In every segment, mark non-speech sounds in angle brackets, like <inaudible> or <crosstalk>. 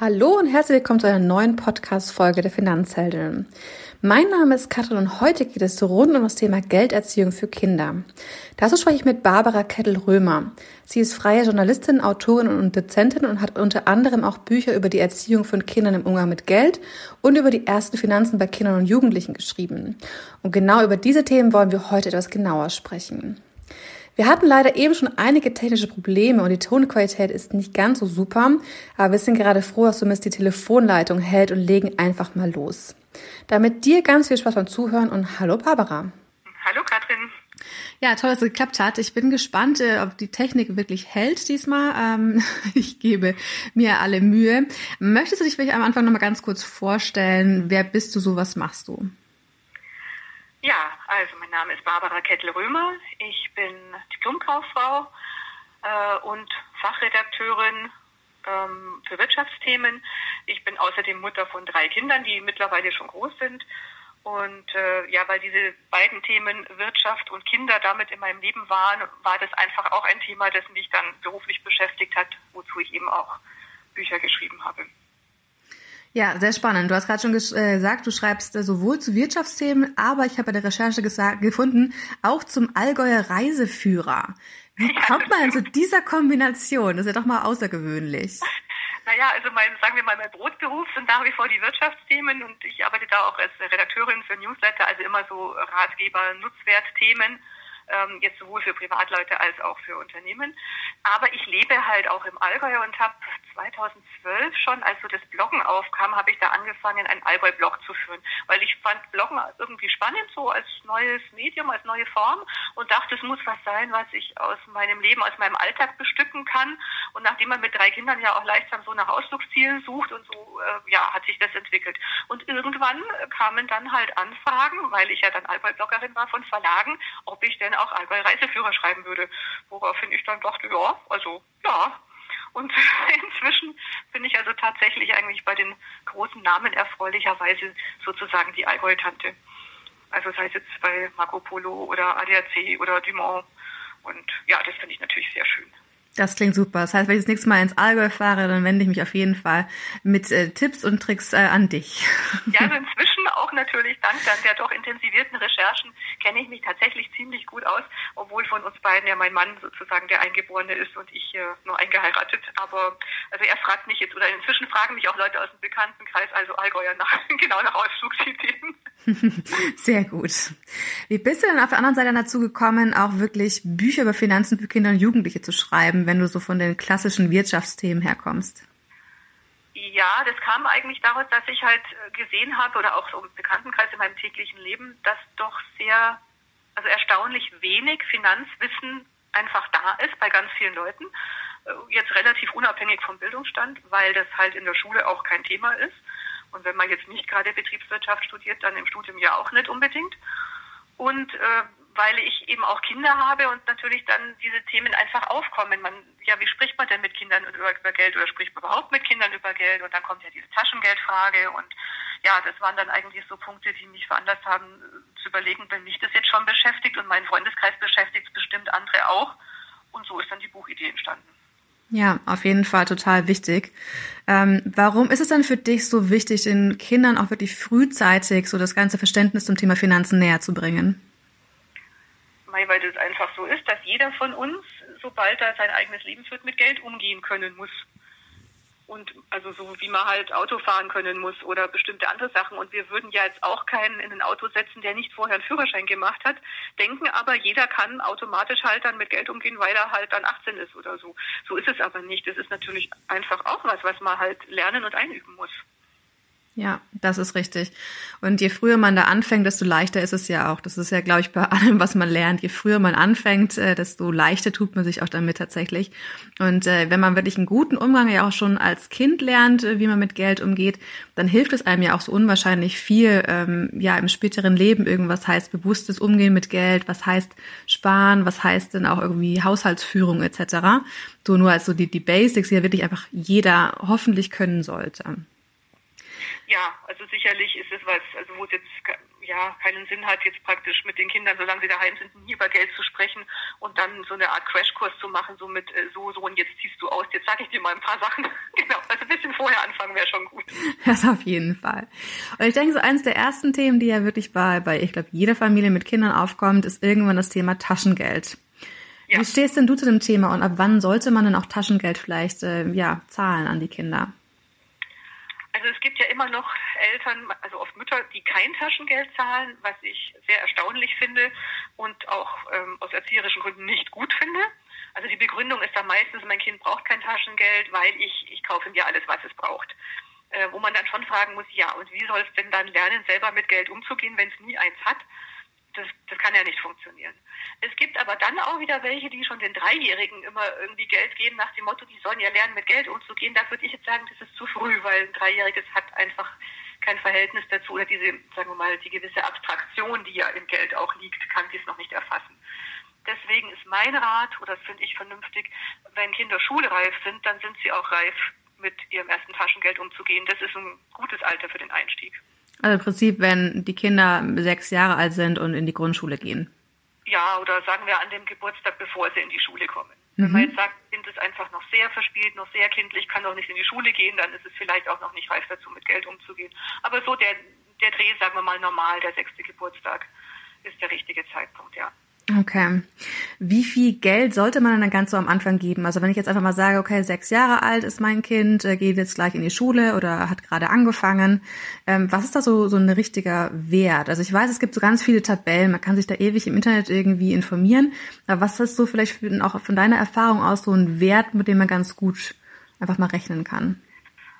Hallo und herzlich willkommen zu einer neuen Podcast-Folge der Finanzheldin. Mein Name ist Katrin und heute geht es rund um das Thema Gelderziehung für Kinder. Dazu spreche ich mit Barbara Kettel-Römer. Sie ist freie Journalistin, Autorin und Dozentin und hat unter anderem auch Bücher über die Erziehung von Kindern im Umgang mit Geld und über die ersten Finanzen bei Kindern und Jugendlichen geschrieben. Und genau über diese Themen wollen wir heute etwas genauer sprechen. Wir hatten leider eben schon einige technische Probleme und die Tonqualität ist nicht ganz so super, aber wir sind gerade froh, dass zumindest die Telefonleitung hält und legen einfach mal los. Damit dir ganz viel Spaß beim Zuhören und hallo Barbara. Hallo Katrin. Ja, toll, dass es geklappt hat. Ich bin gespannt, äh, ob die Technik wirklich hält diesmal. Ähm, <laughs> ich gebe mir alle Mühe. Möchtest du dich vielleicht am Anfang nochmal ganz kurz vorstellen? Wer bist du so? Was machst du? Ja, also mein Name ist Barbara Kettel-Römer. Ich bin Diplomkauffrau äh, und Fachredakteurin ähm, für Wirtschaftsthemen. Ich bin außerdem Mutter von drei Kindern, die mittlerweile schon groß sind. Und äh, ja, weil diese beiden Themen Wirtschaft und Kinder damit in meinem Leben waren, war das einfach auch ein Thema, das mich dann beruflich beschäftigt hat, wozu ich eben auch Bücher geschrieben habe. Ja, sehr spannend. Du hast gerade schon äh, gesagt, du schreibst äh, sowohl zu Wirtschaftsthemen, aber ich habe bei der Recherche gefunden, auch zum Allgäuer Reiseführer. Wie kommt man zu dieser Kombination? Das ist ja doch mal außergewöhnlich. <laughs> Naja, also mein, sagen wir mal, mein Brotberuf sind nach wie vor die Wirtschaftsthemen und ich arbeite da auch als Redakteurin für Newsletter, also immer so Ratgeber, Nutzwertthemen ähm, jetzt sowohl für Privatleute als auch für Unternehmen. Aber ich lebe halt auch im Allgäu und habe 2012 schon, als so das Bloggen aufkam, habe ich da angefangen, einen Allgäu-Blog zu führen, weil ich fand Bloggen irgendwie spannend, so als neues Medium, als neue Form und dachte, es muss was sein, was ich aus meinem Leben, aus meinem Alltag bestücken kann. Und nachdem man mit drei Kindern ja auch leichtsam so nach Ausflugszielen sucht und so, äh, ja, hat sich das entwickelt. Und irgendwann kamen dann halt Anfragen, weil ich ja dann Allgäu-Bloggerin war von Verlagen, ob ich denn auch Allgäu Reiseführer schreiben würde. Woraufhin ich dann dachte, ja, also ja. Und <laughs> inzwischen bin ich also tatsächlich eigentlich bei den großen Namen erfreulicherweise sozusagen die Allgäu-Tante. Also sei es jetzt bei Marco Polo oder ADAC oder Dumont. Und ja, das finde ich natürlich sehr schön. Das klingt super. Das heißt, wenn ich das nächste Mal ins Allgäu fahre, dann wende ich mich auf jeden Fall mit äh, Tipps und Tricks äh, an dich. <laughs> Ja, also inzwischen auch natürlich dank dann der doch intensivierten Recherchen kenne ich mich tatsächlich ziemlich gut aus, obwohl von uns beiden ja mein Mann sozusagen der Eingeborene ist und ich äh, nur eingeheiratet. Aber also er fragt mich jetzt, oder inzwischen fragen mich auch Leute aus dem Bekanntenkreis, also Allgäuer, nach, <laughs> genau nach Ausflugsideen. <laughs> Sehr gut. Wie bist du denn auf der anderen Seite dazu gekommen, auch wirklich Bücher über Finanzen für Kinder und Jugendliche zu schreiben, wenn du so von den klassischen Wirtschaftsthemen herkommst? Ja, das kam eigentlich daraus, dass ich halt äh, gesehen habe oder auch so im Bekanntenkreis in meinem täglichen Leben, dass doch sehr, also erstaunlich wenig Finanzwissen einfach da ist bei ganz vielen Leuten. Äh, jetzt relativ unabhängig vom Bildungsstand, weil das halt in der Schule auch kein Thema ist. Und wenn man jetzt nicht gerade Betriebswirtschaft studiert, dann im Studium ja auch nicht unbedingt. Und äh, weil ich eben auch Kinder habe und natürlich dann diese Themen einfach aufkommen. Man, ja, wie spricht man denn mit Kindern über, über Geld oder spricht man überhaupt mit Kindern über Geld? Und dann kommt ja diese Taschengeldfrage und ja, das waren dann eigentlich so Punkte, die mich veranlasst haben zu überlegen, wenn mich das jetzt schon beschäftigt und mein Freundeskreis beschäftigt, bestimmt andere auch. Und so ist dann die Buchidee entstanden. Ja, auf jeden Fall total wichtig. Ähm, warum ist es dann für dich so wichtig, den Kindern auch wirklich frühzeitig so das ganze Verständnis zum Thema Finanzen näher zu bringen? Weil das einfach so ist, dass jeder von uns, sobald er sein eigenes Leben führt, mit Geld umgehen können muss und also so wie man halt Auto fahren können muss oder bestimmte andere Sachen. Und wir würden ja jetzt auch keinen in ein Auto setzen, der nicht vorher einen Führerschein gemacht hat, denken aber, jeder kann automatisch halt dann mit Geld umgehen, weil er halt dann 18 ist oder so. So ist es aber nicht. Das ist natürlich einfach auch was, was man halt lernen und einüben muss. Ja, das ist richtig. Und je früher man da anfängt, desto leichter ist es ja auch. Das ist ja, glaube ich, bei <laughs> allem, was man lernt. Je früher man anfängt, äh, desto leichter tut man sich auch damit tatsächlich. Und äh, wenn man wirklich einen guten Umgang ja auch schon als Kind lernt, äh, wie man mit Geld umgeht, dann hilft es einem ja auch so unwahrscheinlich viel, ähm, ja, im späteren Leben irgendwas heißt bewusstes Umgehen mit Geld, was heißt sparen, was heißt denn auch irgendwie Haushaltsführung etc. So nur als so die, die Basics, die ja wirklich einfach jeder hoffentlich können sollte. Ja, also sicherlich ist es was, also wo es jetzt, ja keinen Sinn hat, jetzt praktisch mit den Kindern, solange sie daheim sind, nie über Geld zu sprechen und dann so eine Art Crashkurs zu machen, so mit äh, so, so und jetzt ziehst du aus, jetzt sage ich dir mal ein paar Sachen. <laughs> genau, also ein bisschen vorher anfangen wäre schon gut. Das auf jeden Fall. Und ich denke, so eines der ersten Themen, die ja wirklich bei, bei ich glaube, jeder Familie mit Kindern aufkommt, ist irgendwann das Thema Taschengeld. Ja. Wie stehst denn du zu dem Thema und ab wann sollte man denn auch Taschengeld vielleicht äh, ja, zahlen an die Kinder? Also es gibt ja immer noch Eltern, also oft Mütter, die kein Taschengeld zahlen, was ich sehr erstaunlich finde und auch ähm, aus erzieherischen Gründen nicht gut finde. Also die Begründung ist da meistens, mein Kind braucht kein Taschengeld, weil ich, ich kaufe ihm ja alles, was es braucht. Äh, wo man dann schon fragen muss, ja, und wie soll es denn dann lernen, selber mit Geld umzugehen, wenn es nie eins hat? Das, das kann ja nicht funktionieren. Es gibt aber dann auch wieder welche, die schon den Dreijährigen immer irgendwie Geld geben nach dem Motto, die sollen ja lernen, mit Geld umzugehen. Da würde ich jetzt sagen, das ist zu früh, weil ein Dreijähriges hat einfach kein Verhältnis dazu oder diese, sagen wir mal, die gewisse Abstraktion, die ja im Geld auch liegt, kann dies noch nicht erfassen. Deswegen ist mein Rat, oder das finde ich vernünftig, wenn Kinder schulreif sind, dann sind sie auch reif, mit ihrem ersten Taschengeld umzugehen. Das ist ein gutes Alter für den Einstieg. Also im Prinzip, wenn die Kinder sechs Jahre alt sind und in die Grundschule gehen. Ja, oder sagen wir an dem Geburtstag, bevor sie in die Schule kommen. Mhm. Wenn man jetzt sagt, Kind ist einfach noch sehr verspielt, noch sehr kindlich, kann noch nicht in die Schule gehen, dann ist es vielleicht auch noch nicht reif dazu, mit Geld umzugehen. Aber so der, der Dreh, sagen wir mal normal, der sechste Geburtstag, ist der richtige Zeitpunkt, ja. Okay. Wie viel Geld sollte man dann ganz so am Anfang geben? Also wenn ich jetzt einfach mal sage, okay, sechs Jahre alt ist mein Kind, äh, geht jetzt gleich in die Schule oder hat gerade angefangen. Ähm, was ist da so, so ein richtiger Wert? Also ich weiß, es gibt so ganz viele Tabellen, man kann sich da ewig im Internet irgendwie informieren. Aber was ist so vielleicht auch von deiner Erfahrung aus so ein Wert, mit dem man ganz gut einfach mal rechnen kann?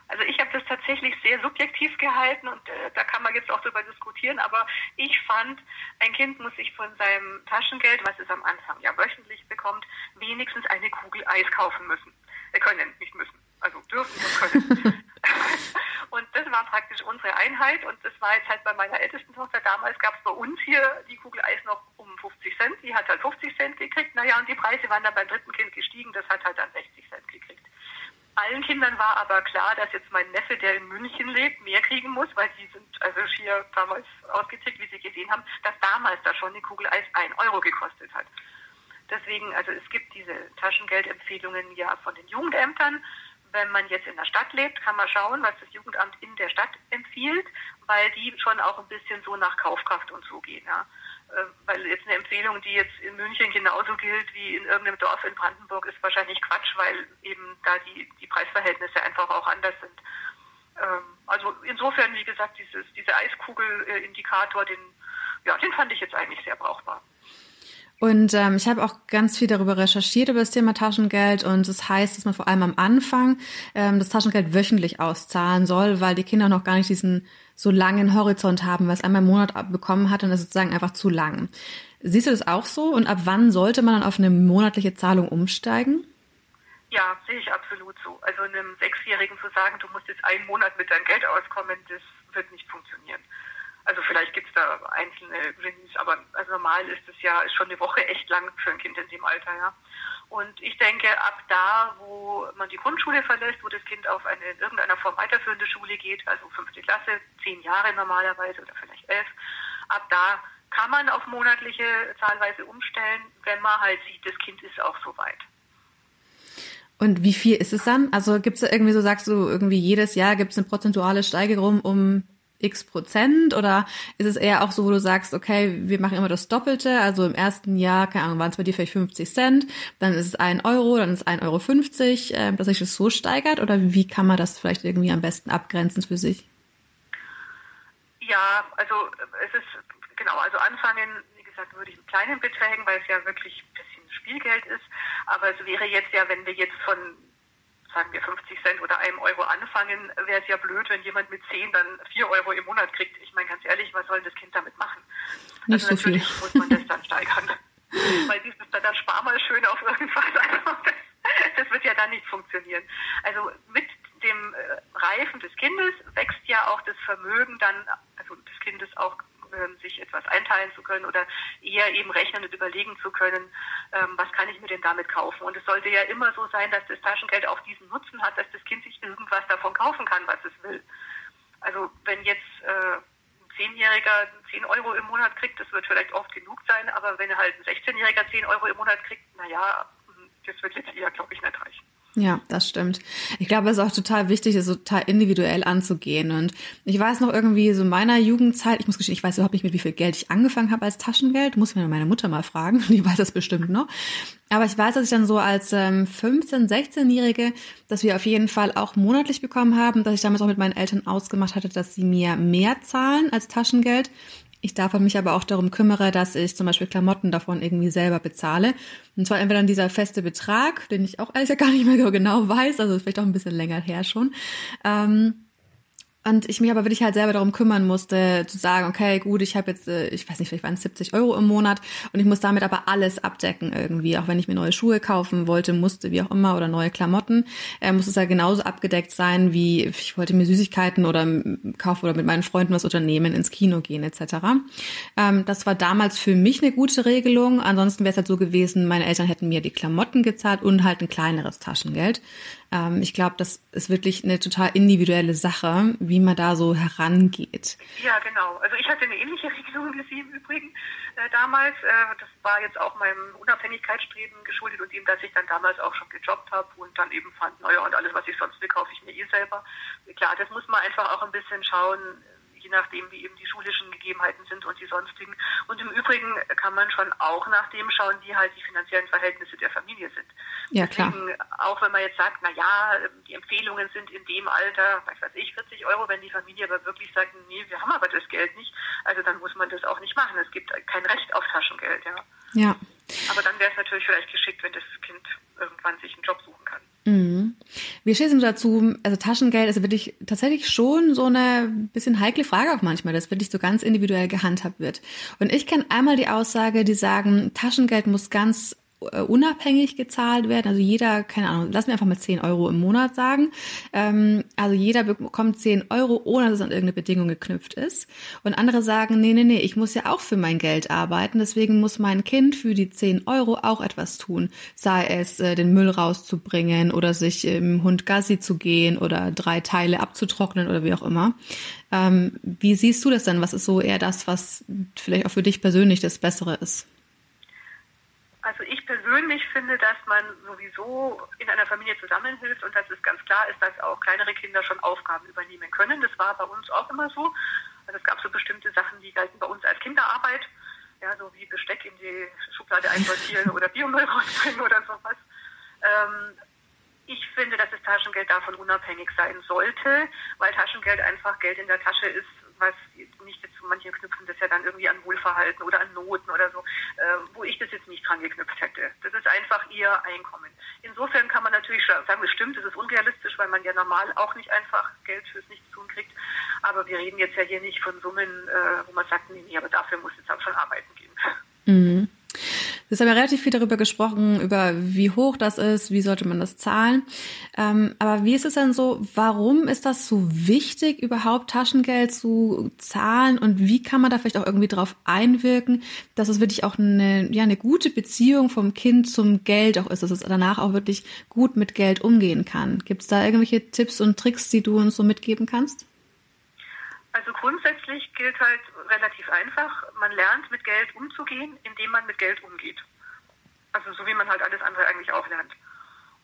Also ich habe tatsächlich sehr subjektiv gehalten und äh, da kann man jetzt auch darüber diskutieren, aber ich fand, ein Kind muss sich von seinem Taschengeld, was es am Anfang ja wöchentlich bekommt, wenigstens eine Kugel Eis kaufen müssen. Wir können, nicht müssen, also dürfen und können. <laughs> und das war praktisch unsere Einheit und das war jetzt halt bei meiner ältesten Tochter, damals gab es bei uns hier die Kugel Eis noch um 50 Cent, die hat halt 50 Cent gekriegt, naja, und die Preise waren dann beim dritten Kind gestiegen, das hat halt dann 60 Cent gekriegt. Allen Kindern war aber klar, dass jetzt mein Neffe, der in München lebt, mehr kriegen muss, weil die sind also schier damals ausgetickt, wie sie gesehen haben, dass damals da schon die Kugel Eis ein Euro gekostet hat. Deswegen, also es gibt diese Taschengeldempfehlungen ja von den Jugendämtern. Wenn man jetzt in der Stadt lebt, kann man schauen, was das Jugendamt in der Stadt empfiehlt, weil die schon auch ein bisschen so nach Kaufkraft und so gehen. Ja. Äh, weil jetzt eine Empfehlung, die jetzt in München genauso gilt wie in irgendeinem Dorf in Brandenburg, ist wahrscheinlich Quatsch, weil eben da die, die Preisverhältnisse einfach auch anders sind. Ähm, also insofern, wie gesagt, dieses, dieser Eiskugel-Indikator, den, ja, den fand ich jetzt eigentlich sehr brauchbar. Und ähm, ich habe auch ganz viel darüber recherchiert über das Thema Taschengeld und es das heißt, dass man vor allem am Anfang ähm, das Taschengeld wöchentlich auszahlen soll, weil die Kinder noch gar nicht diesen so langen Horizont haben, was einmal im Monat bekommen hat, dann ist sozusagen einfach zu lang. Siehst du das auch so? Und ab wann sollte man dann auf eine monatliche Zahlung umsteigen? Ja, sehe ich absolut so. Also einem Sechsjährigen zu sagen, du musst jetzt einen Monat mit deinem Geld auskommen, das wird nicht funktionieren. Also vielleicht gibt es da einzelne Genies, aber also normal ist es ja ist schon eine Woche echt lang für ein Kind in dem Alter, ja. Und ich denke, ab da, wo man die Grundschule verlässt, wo das Kind auf eine in irgendeiner Form weiterführende Schule geht, also fünfte Klasse, zehn Jahre normalerweise oder vielleicht elf, ab da kann man auf monatliche Zahlweise umstellen, wenn man halt sieht, das Kind ist auch so weit. Und wie viel ist es dann? Also gibt es da irgendwie so, sagst du, irgendwie jedes Jahr gibt es eine prozentuale Steigerung um x Prozent? Oder ist es eher auch so, wo du sagst, okay, wir machen immer das Doppelte, also im ersten Jahr, keine Ahnung, waren es bei dir vielleicht 50 Cent, dann ist es ein Euro, dann ist es 1,50 Euro, 50, äh, dass sich das so steigert? Oder wie kann man das vielleicht irgendwie am besten abgrenzen für sich? Ja, also es ist, genau, also anfangen, wie gesagt, würde ich mit kleinen Beträgen, weil es ja wirklich ein bisschen Spielgeld ist, aber es wäre jetzt ja, wenn wir jetzt von sagen wir 50 Cent oder einem Euro anfangen, wäre es ja blöd, wenn jemand mit 10 dann 4 Euro im Monat kriegt. Ich meine ganz ehrlich, was soll das Kind damit machen? Nicht also so natürlich viel. muss man das dann steigern. <laughs> Weil dieses dann, dann spar mal schön auf irgendwas. Also das, das wird ja dann nicht funktionieren. Also mit dem äh, Reifen des Kindes wächst ja auch das Vermögen dann, also des Kindes auch ähm, sich etwas einteilen zu können oder eher eben rechnen und überlegen zu können, ähm, was kann ich mir denn damit kaufen. Und es sollte ja immer so sein, dass das Taschengeld auch diesen Nutzen hat, dass das Kind sich irgendwas davon kaufen kann, was es will. Also wenn jetzt äh, ein Zehnjähriger 10 Euro im Monat kriegt, das wird vielleicht oft genug sein, aber wenn halt ein 16-Jähriger 10 Euro im Monat kriegt, naja, das wird jetzt eher, glaube ich, nicht reichen. Ja, das stimmt. Ich glaube, es ist auch total wichtig, das total individuell anzugehen. Und ich weiß noch irgendwie so in meiner Jugendzeit, ich muss gestehen, ich weiß überhaupt nicht, mit wie viel Geld ich angefangen habe als Taschengeld. Muss mir meine Mutter mal fragen, <laughs> die weiß das bestimmt noch. Aber ich weiß, dass ich dann so als ähm, 15-, 16-Jährige, dass wir auf jeden Fall auch monatlich bekommen haben, dass ich damals auch mit meinen Eltern ausgemacht hatte, dass sie mir mehr zahlen als Taschengeld. Ich darf mich aber auch darum kümmere, dass ich zum Beispiel Klamotten davon irgendwie selber bezahle. Und zwar entweder dann dieser feste Betrag, den ich auch ehrlich gar nicht mehr so genau weiß, also vielleicht auch ein bisschen länger her schon. Ähm, und ich mich aber wirklich halt selber darum kümmern musste, zu sagen, okay, gut, ich habe jetzt, äh, ich weiß nicht, vielleicht waren es 70 Euro im Monat und ich muss damit aber alles abdecken irgendwie. Auch wenn ich mir neue Schuhe kaufen wollte, musste, wie auch immer, oder neue Klamotten, äh, muss es ja genauso abgedeckt sein, wie ich wollte mir Süßigkeiten oder kaufen oder mit meinen Freunden was unternehmen, ins Kino gehen etc. Ähm, das war damals für mich eine gute Regelung. Ansonsten wäre es halt so gewesen, meine Eltern hätten mir die Klamotten gezahlt und halt ein kleineres Taschengeld. Ähm, ich glaube, das ist wirklich eine total individuelle Sache, wie man da so herangeht. Ja, genau. Also ich hatte eine ähnliche <laughs> Regelung wie Sie im Übrigen äh, damals. Äh, das war jetzt auch meinem Unabhängigkeitsstreben geschuldet und dem, dass ich dann damals auch schon gejobbt habe und dann eben fand, naja, und alles, was ich sonst will, kaufe ich mir eh selber. Klar, das muss man einfach auch ein bisschen schauen, je nachdem, wie eben die schulischen Gegebenheiten sind und die sonstigen. Und im Übrigen kann man schon auch nach dem schauen, wie halt die finanziellen Verhältnisse der Familie sind. Ja, klar. Deswegen, auch wenn man jetzt sagt, na ja, die Empfehlungen sind in dem Alter, was weiß ich, 40 Euro, wenn die Familie aber wirklich sagt, nee, wir haben aber das Geld nicht, also dann muss man das auch nicht machen. Es gibt kein Recht auf Taschengeld, ja. Ja. Aber dann wäre es natürlich vielleicht geschickt, wenn das Kind irgendwann sich einen Job suchen kann. Mhm. Wie stehst du dazu? Also Taschengeld ist wirklich tatsächlich schon so eine bisschen heikle Frage auch manchmal, dass wirklich so ganz individuell gehandhabt wird. Und ich kenne einmal die Aussage, die sagen, Taschengeld muss ganz unabhängig gezahlt werden. Also jeder, keine Ahnung, lass mir einfach mal 10 Euro im Monat sagen. Ähm, also jeder bekommt 10 Euro, ohne dass es an irgendeine Bedingung geknüpft ist. Und andere sagen, nee, nee, nee, ich muss ja auch für mein Geld arbeiten. Deswegen muss mein Kind für die 10 Euro auch etwas tun. Sei es, äh, den Müll rauszubringen oder sich im Hund Gassi zu gehen oder drei Teile abzutrocknen oder wie auch immer. Ähm, wie siehst du das denn? Was ist so eher das, was vielleicht auch für dich persönlich das Bessere ist? Also ich persönlich finde, dass man sowieso in einer Familie zusammenhilft und dass es ganz klar ist, dass auch kleinere Kinder schon Aufgaben übernehmen können. Das war bei uns auch immer so. Also es gab so bestimmte Sachen, die galten bei uns als Kinderarbeit, ja, so wie Besteck in die Schublade einsortieren oder Biomüll <laughs> rausbringen oder sowas. Ähm, ich finde, dass das Taschengeld davon unabhängig sein sollte, weil Taschengeld einfach Geld in der Tasche ist, was nicht jetzt manche knüpfen das ja dann irgendwie an Wohlverhalten oder an Noten oder so, äh, wo ich das jetzt nicht dran geknüpft hätte. Das ist einfach ihr Einkommen. Insofern kann man natürlich sagen, das stimmt, das ist unrealistisch, weil man ja normal auch nicht einfach Geld fürs Nichtstun kriegt. Aber wir reden jetzt ja hier nicht von Summen, äh, wo man sagt, nee, nee, aber dafür muss jetzt auch schon arbeiten gehen. Mhm. Es haben ja relativ viel darüber gesprochen, über wie hoch das ist, wie sollte man das zahlen. Ähm, aber wie ist es denn so, warum ist das so wichtig, überhaupt Taschengeld zu zahlen und wie kann man da vielleicht auch irgendwie drauf einwirken, dass es wirklich auch eine, ja, eine gute Beziehung vom Kind zum Geld auch ist, dass es danach auch wirklich gut mit Geld umgehen kann? Gibt es da irgendwelche Tipps und Tricks, die du uns so mitgeben kannst? Also grundsätzlich gilt halt relativ einfach, man lernt mit Geld umzugehen, indem man mit Geld umgeht. Also so wie man halt alles andere eigentlich auch lernt.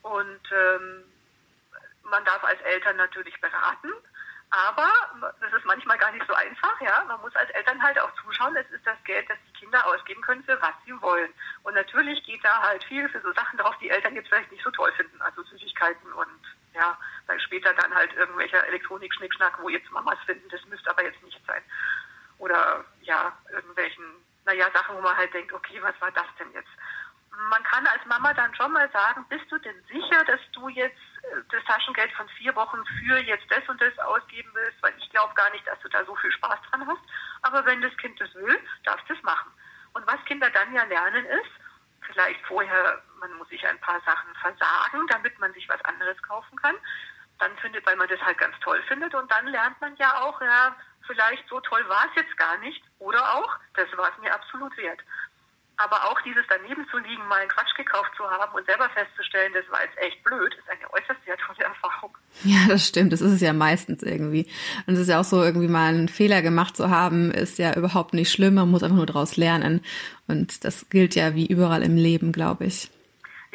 Und ähm, man darf als Eltern natürlich beraten, aber das ist manchmal gar nicht so einfach, ja. Man muss als Eltern halt auch zuschauen, es ist das Geld, das die Kinder ausgeben können, für was sie wollen. Und natürlich geht da halt viel für so Sachen drauf, die Eltern jetzt vielleicht nicht so toll finden, also Süßigkeiten und ja, weil später dann halt irgendwelcher Elektronik-Schnickschnack, wo jetzt Mamas finden, das müsste aber jetzt nicht sein. Oder ja, irgendwelchen, naja, Sachen, wo man halt denkt, okay, was war das denn jetzt? Man kann als Mama dann schon mal sagen, bist du denn sicher, dass du jetzt äh, das Taschengeld von vier Wochen für jetzt das und das ausgeben willst? Weil ich glaube gar nicht, dass du da so viel Spaß dran hast. Aber wenn das Kind das will, darfst du es machen. Und was Kinder dann ja lernen ist, vielleicht vorher, man muss sich ein paar Sachen versagen, damit man sich was anderes kaufen kann. Dann findet, weil man das halt ganz toll findet. Und dann lernt man ja auch, ja, vielleicht so toll war es jetzt gar nicht. Oder auch, das war es mir absolut wert. Aber auch dieses daneben zu liegen, mal einen Quatsch gekauft zu haben und selber festzustellen, das war jetzt echt blöd, ist eine äußerst wertvolle Erfahrung. Ja, das stimmt. Das ist es ja meistens irgendwie. Und es ist ja auch so, irgendwie mal einen Fehler gemacht zu haben, ist ja überhaupt nicht schlimm. Man muss einfach nur daraus lernen. Und das gilt ja wie überall im Leben, glaube ich.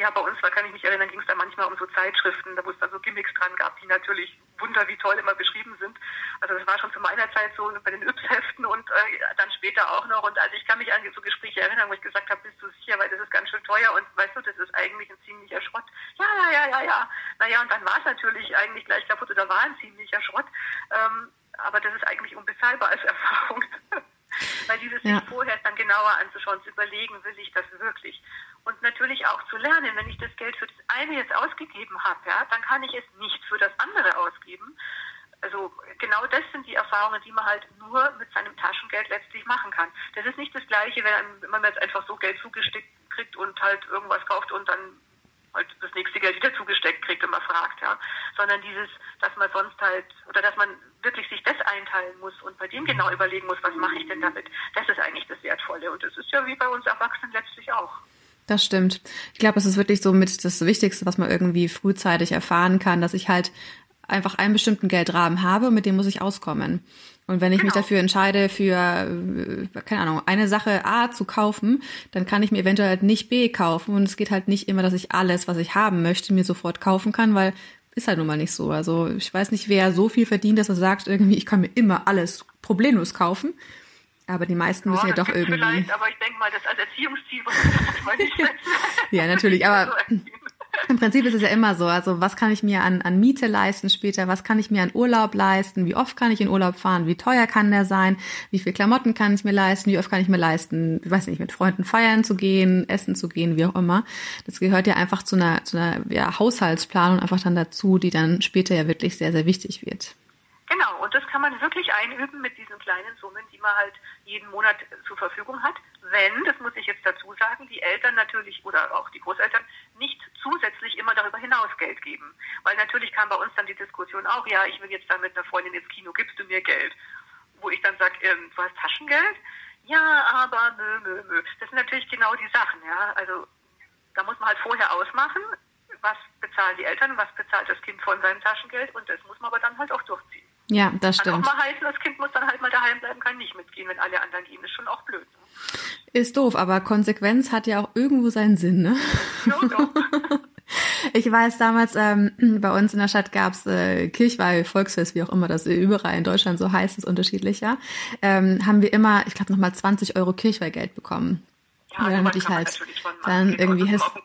Ja, bei uns, da kann ich mich erinnern, ging es da manchmal um so Zeitschriften, da wo es da so Gimmicks dran gab, die natürlich wunder wie toll immer beschrieben sind. Also das war schon zu meiner Zeit so bei den Yps-Heften und äh, dann später auch noch. Und also ich kann mich an so Gespräche erinnern, wo ich gesagt habe, bist du sicher, weil das ist ganz schön teuer und weißt du, das ist eigentlich ein ziemlicher Schrott. Ja, ja, ja, ja, ja. Naja, und dann war es natürlich eigentlich gleich kaputt oder war ein ziemlicher Schrott. Ähm, aber das ist eigentlich unbezahlbar als <laughs> Erfahrung. Weil dieses ja. sich vorher dann genauer anzuschauen, zu überlegen, will ich das wirklich? Und natürlich auch zu lernen, wenn ich das Geld für das eine jetzt ausgegeben habe, ja, dann kann ich es nicht für das andere ausgeben. Also genau das sind die Erfahrungen, die man halt nur mit seinem Taschengeld letztlich machen kann. Das ist nicht das Gleiche, wenn man jetzt einfach so Geld zugesteckt kriegt und halt irgendwas kauft und dann halt das nächste Geld wieder zugesteckt kriegt und man fragt, ja. Sondern dieses, dass man sonst halt, oder dass man wirklich sich das einteilen muss und bei dem genau überlegen muss, was mache ich denn damit, das ist eigentlich das Wertvolle. Und das ist ja wie bei uns Erwachsenen letztlich auch. Das stimmt. Ich glaube, es ist wirklich so mit das Wichtigste, was man irgendwie frühzeitig erfahren kann, dass ich halt einfach einen bestimmten Geldrahmen habe, mit dem muss ich auskommen. Und wenn ich genau. mich dafür entscheide, für, äh, keine Ahnung, eine Sache A zu kaufen, dann kann ich mir eventuell halt nicht B kaufen. Und es geht halt nicht immer, dass ich alles, was ich haben möchte, mir sofort kaufen kann, weil ist halt nun mal nicht so. Also ich weiß nicht, wer so viel verdient, dass er sagt, irgendwie, ich kann mir immer alles problemlos kaufen. Aber die meisten müssen ja, ja doch irgendwie. Vielleicht, aber ich denke mal, das als Erziehungsziel man nicht <laughs> setzen. ja, natürlich, aber <laughs> im Prinzip ist es ja immer so. Also was kann ich mir an, an Miete leisten später? Was kann ich mir an Urlaub leisten? Wie oft kann ich in Urlaub fahren? Wie teuer kann der sein? Wie viel Klamotten kann ich mir leisten? Wie oft kann ich mir leisten, ich weiß nicht, mit Freunden feiern zu gehen, essen zu gehen, wie auch immer. Das gehört ja einfach zu einer, zu einer ja, Haushaltsplanung einfach dann dazu, die dann später ja wirklich sehr, sehr wichtig wird. Genau, und das kann man wirklich einüben mit diesen kleinen Summen, die man halt jeden Monat zur Verfügung hat. Wenn, das muss ich jetzt dazu sagen, die Eltern natürlich oder auch die Großeltern nicht zusätzlich immer darüber hinaus Geld geben. Weil natürlich kam bei uns dann die Diskussion auch, ja, ich will jetzt da mit einer Freundin ins Kino, gibst du mir Geld? Wo ich dann sage, ähm, du hast Taschengeld? Ja, aber mö, mö, mö. Das sind natürlich genau die Sachen, ja. Also da muss man halt vorher ausmachen, was bezahlen die Eltern, was bezahlt das Kind von seinem Taschengeld und das muss man aber dann halt auch durchziehen. Ja, das stimmt. Kann auch mal heißen, das Kind muss dann halt mal daheim bleiben, kann nicht mitgehen, wenn alle anderen gehen. Ist schon auch blöd. Ne? Ist doof, aber Konsequenz hat ja auch irgendwo seinen Sinn, ne? Ja, doch. <laughs> Ich weiß, damals ähm, bei uns in der Stadt gab's äh, Kirchweih, Volksfest, wie auch immer das überall in Deutschland so heißt, ist unterschiedlich, ja. Ähm, haben wir immer, ich glaube, nochmal 20 Euro Kirchweihgeld bekommen. Ja, ja damit ich halt dann irgendwie hast, ne?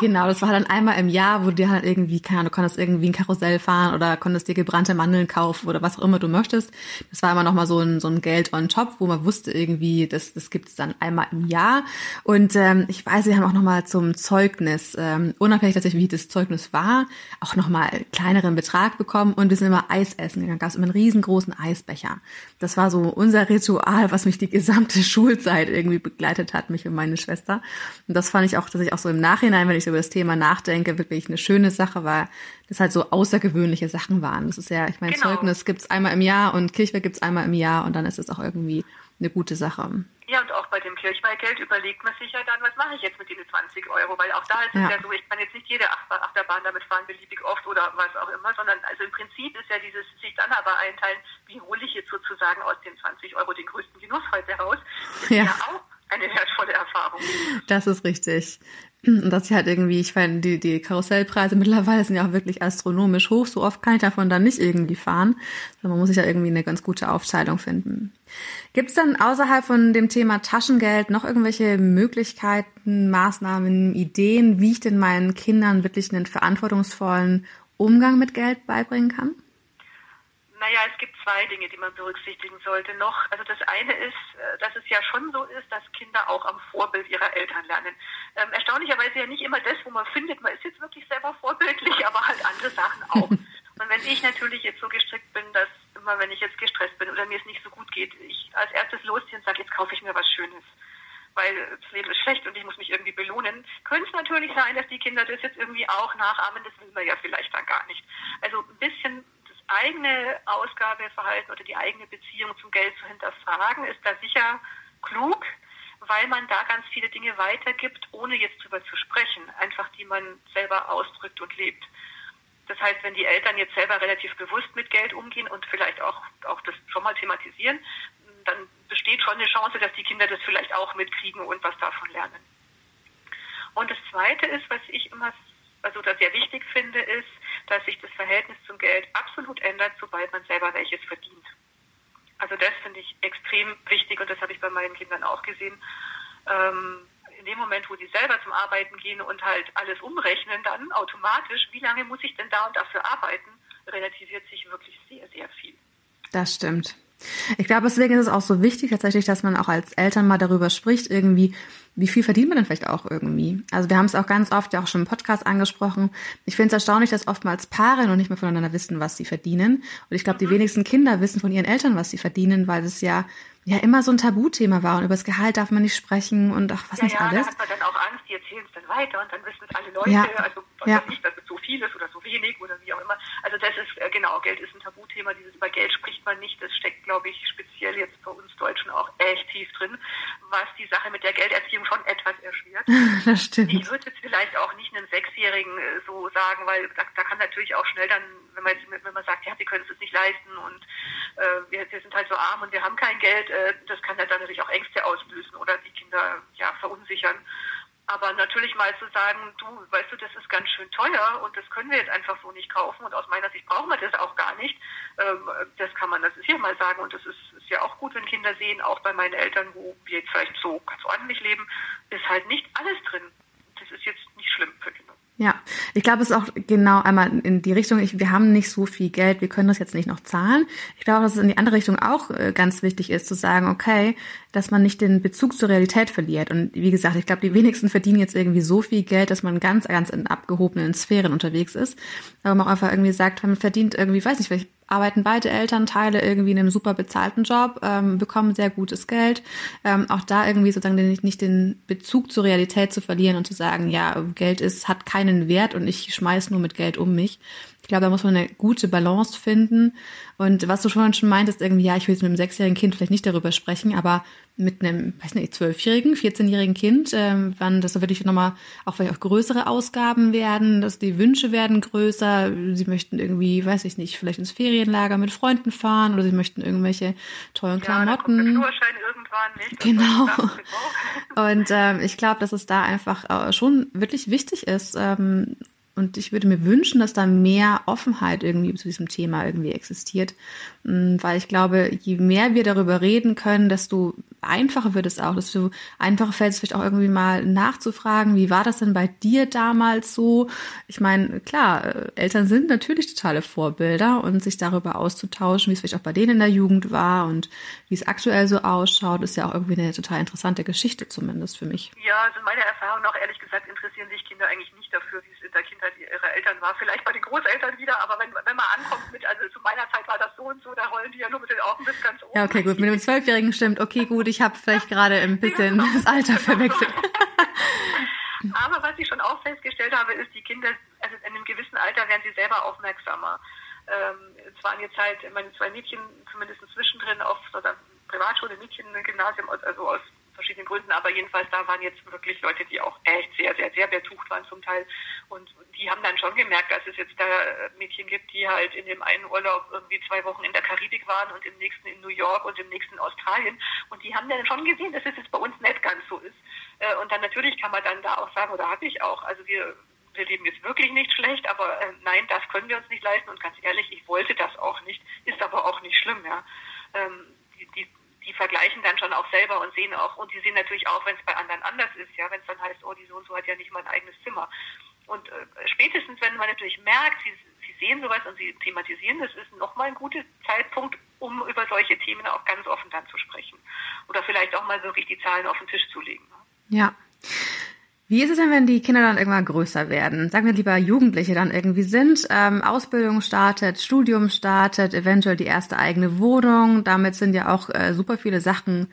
genau, das war dann einmal im Jahr, wo du dir halt irgendwie, keine Ahnung, du konntest irgendwie ein Karussell fahren oder konntest dir gebrannte Mandeln kaufen oder was auch immer du möchtest. Das war immer noch mal so ein, so ein Geld on top, wo man wusste irgendwie, das, das gibt's dann einmal im Jahr. Und ähm, ich weiß, wir haben auch noch mal zum Zeugnis, ähm, unabhängig tatsächlich, wie das Zeugnis war, auch noch mal kleineren Betrag bekommen und wir sind immer Eis essen gegangen. Gab immer einen riesengroßen Eisbecher. Das war so unser Ritual, was mich die gesamte <laughs> Schulzeit irgendwie begleitet hat, mich und meine Schwester. Und das fand ich auch, dass ich auch so im Nachhinein, wenn ich so über das Thema nachdenke, wirklich eine schöne Sache war, dass halt so außergewöhnliche Sachen waren. Das ist ja, ich meine, genau. Zeugnis gibt's einmal im Jahr und Kirchweih gibt's einmal im Jahr und dann ist es auch irgendwie eine gute Sache. Ja, und auch bei dem Kirchweihgeld überlegt man sich ja dann, was mache ich jetzt mit diesen 20 Euro? Weil auch da ist ja. es ja so, ich kann jetzt nicht jede Achterbahn damit fahren, beliebig oft oder was auch immer, sondern also im Prinzip ist ja dieses sich dann aber einteilen, wie hole ich jetzt sozusagen aus den 20 Euro den größten Genuss heute raus, ist ja, ja auch eine wertvolle Erfahrung. Das ist richtig. Und dass ich halt irgendwie, ich meine, die, die Karussellpreise mittlerweile sind ja auch wirklich astronomisch hoch. So oft kann ich davon dann nicht irgendwie fahren. man muss sich ja irgendwie eine ganz gute Aufteilung finden. Gibt es dann außerhalb von dem Thema Taschengeld noch irgendwelche Möglichkeiten, Maßnahmen, Ideen, wie ich denn meinen Kindern wirklich einen verantwortungsvollen Umgang mit Geld beibringen kann? Naja, es gibt zwei Dinge, die man berücksichtigen sollte noch. Also das eine ist, äh, dass es ja schon so ist, dass Kinder auch am Vorbild ihrer Eltern lernen. Ähm, erstaunlicherweise ja nicht immer das, wo man findet, man ist jetzt wirklich selber vorbildlich, <laughs> aber halt andere Sachen auch. Und wenn ich natürlich jetzt so gestrickt bin, dass immer, wenn ich jetzt gestresst bin oder mir es nicht so gut geht, ich als erstes losziehe und sage, jetzt kaufe ich mir was Schönes weil das Leben ist schlecht und ich muss mich irgendwie belohnen, könnte es natürlich sein, dass die Kinder das jetzt irgendwie auch nachahmen. Das will man ja vielleicht dann gar nicht. Also ein bisschen eigene Ausgabeverhalten oder die eigene Beziehung zum Geld zu hinterfragen, ist da sicher klug, weil man da ganz viele Dinge weitergibt, ohne jetzt drüber zu sprechen, einfach die man selber ausdrückt und lebt. Das heißt, wenn die Eltern jetzt selber relativ bewusst mit Geld umgehen und vielleicht auch, auch das schon mal thematisieren, dann besteht schon eine Chance, dass die Kinder das vielleicht auch mitkriegen und was davon lernen. Und das Zweite ist, was ich immer also das sehr wichtig finde, ist, dass sich das Verhältnis zum Geld absolut ändert, sobald man selber welches verdient. Also das finde ich extrem wichtig und das habe ich bei meinen Kindern auch gesehen. Ähm, in dem Moment, wo sie selber zum Arbeiten gehen und halt alles umrechnen, dann automatisch, wie lange muss ich denn da und dafür arbeiten, relativiert sich wirklich sehr, sehr viel. Das stimmt. Ich glaube, deswegen ist es auch so wichtig tatsächlich, dass man auch als Eltern mal darüber spricht, irgendwie, wie viel verdient man denn vielleicht auch irgendwie? Also wir haben es auch ganz oft ja auch schon im Podcast angesprochen. Ich finde es erstaunlich, dass oftmals Paare noch nicht mehr voneinander wissen, was sie verdienen. Und ich glaube, die wenigsten Kinder wissen von ihren Eltern, was sie verdienen, weil es ja ja immer so ein Tabuthema war und über das Gehalt darf man nicht sprechen und ach was ja, nicht ja, alles. Da hat man dann auch Angst, die erzählen es dann weiter und dann wissen es alle Leute, ja. also was ja. nicht, dass es so viel ist oder so wenig oder wie auch immer. Also das ist äh, genau, Geld ist ein Tabuthema, dieses über Geld spricht man nicht, das steckt, glaube ich, speziell jetzt bei uns Deutschen auch echt tief drin, was die Sache mit der Gelderziehung schon etwas erschwert. <laughs> das stimmt. Ich würde jetzt vielleicht auch nicht einem Sechsjährigen äh, so sagen, weil da, da kann natürlich auch schnell dann, wenn man, jetzt, wenn man sagt, ja, sie können es nicht leisten und äh, wir, wir sind halt so arm und wir haben kein Geld, äh, das kann dann natürlich auch Ängste auslösen oder die Kinder ja verunsichern. Aber natürlich mal zu sagen, du, weißt du, das ist ganz schön teuer und das können wir jetzt einfach so nicht kaufen und aus meiner Sicht brauchen wir das auch gar nicht. Ähm, das kann man das ist mal sagen und das ist, ist ja auch gut, wenn Kinder sehen, auch bei meinen Eltern, wo wir jetzt vielleicht so ganz ordentlich leben, ist halt nicht alles drin. Das ist jetzt nicht schlimm für Kinder. Ja, ich glaube, es ist auch genau einmal in die Richtung, ich, wir haben nicht so viel Geld, wir können das jetzt nicht noch zahlen. Ich glaube, dass es in die andere Richtung auch äh, ganz wichtig ist, zu sagen, okay, dass man nicht den Bezug zur Realität verliert. Und wie gesagt, ich glaube, die wenigsten verdienen jetzt irgendwie so viel Geld, dass man ganz, ganz in abgehobenen Sphären unterwegs ist. Aber man auch einfach irgendwie sagt, man verdient irgendwie, weiß nicht, vielleicht arbeiten beide Elternteile irgendwie in einem super bezahlten Job, ähm, bekommen sehr gutes Geld. Ähm, auch da irgendwie sozusagen nicht, nicht den Bezug zur Realität zu verlieren und zu sagen, ja, Geld ist, hat keinen Wert und ich schmeiß nur mit Geld um mich. Ich glaube, da muss man eine gute Balance finden. Und was du schon schon meintest, irgendwie, ja, ich will jetzt mit einem sechsjährigen Kind vielleicht nicht darüber sprechen, aber mit einem, weiß nicht, zwölfjährigen, 14-jährigen Kind, ähm, wann das wirklich nochmal auch vielleicht auch größere Ausgaben werden, dass die Wünsche werden größer, sie möchten irgendwie, weiß ich nicht, vielleicht ins Ferienlager mit Freunden fahren oder sie möchten irgendwelche tollen Klamotten. Ja, Führerschein irgendwann nicht. Genau. Und ähm, ich glaube, dass es da einfach äh, schon wirklich wichtig ist, ähm, und ich würde mir wünschen, dass da mehr Offenheit irgendwie zu diesem Thema irgendwie existiert. Mm, weil ich glaube, je mehr wir darüber reden können, desto einfacher wird es auch, desto einfacher fällt es vielleicht auch irgendwie mal nachzufragen, wie war das denn bei dir damals so? Ich meine, klar, äh, Eltern sind natürlich totale Vorbilder und sich darüber auszutauschen, wie es vielleicht auch bei denen in der Jugend war und wie es aktuell so ausschaut, ist ja auch irgendwie eine total interessante Geschichte zumindest für mich. Ja, also meine Erfahrung auch ehrlich gesagt interessieren sich Kinder eigentlich nicht dafür, wie es in der Kindheit ihrer Eltern war. Vielleicht bei den Großeltern wieder, aber wenn, wenn man ankommt mit, also zu meiner Zeit war das so und so, da rollen die ja nur mit den Augen bis ganz oben. Ja, okay, gut. Mit dem Zwölfjährigen stimmt. Okay, gut. Ich habe vielleicht gerade ein bisschen das Alter verwechselt. <laughs> Aber was ich schon auch festgestellt habe, ist, die Kinder, also in einem gewissen Alter werden sie selber aufmerksamer. Ähm, es waren jetzt halt meine zwei Mädchen zumindest zwischendrin auf so einer Privatschule, Mädchen, Gymnasium, also aus verschiedenen Gründen, aber jedenfalls da waren jetzt wirklich Leute, die auch echt sehr, sehr, sehr betucht waren zum Teil. Und die haben dann schon gemerkt, dass es jetzt da Mädchen gibt, die halt in dem einen Urlaub irgendwie zwei Wochen in der Karibik waren und im nächsten in New York und im nächsten in Australien. Und die haben dann schon gesehen, dass es jetzt bei uns nicht ganz so ist. Äh, und dann natürlich kann man dann da auch sagen, oder habe ich auch, also wir wir leben jetzt wirklich nicht schlecht, aber äh, nein, das können wir uns nicht leisten. Und ganz ehrlich, ich wollte das auch nicht, ist aber auch nicht schlimm, ja. Ähm, die, vergleichen dann schon auch selber und sehen auch, und die sehen natürlich auch, wenn es bei anderen anders ist, ja, wenn es dann heißt, oh, die so und so hat ja nicht mal ein eigenes Zimmer. Und äh, spätestens, wenn man natürlich merkt, sie, sie sehen sowas und sie thematisieren, das ist nochmal ein guter Zeitpunkt, um über solche Themen auch ganz offen dann zu sprechen. Oder vielleicht auch mal wirklich die Zahlen auf den Tisch zu legen. Ja. Wie ist es denn, wenn die Kinder dann irgendwann größer werden? Sagen wir lieber Jugendliche dann irgendwie sind, ähm, Ausbildung startet, Studium startet, eventuell die erste eigene Wohnung. Damit sind ja auch äh, super viele Sachen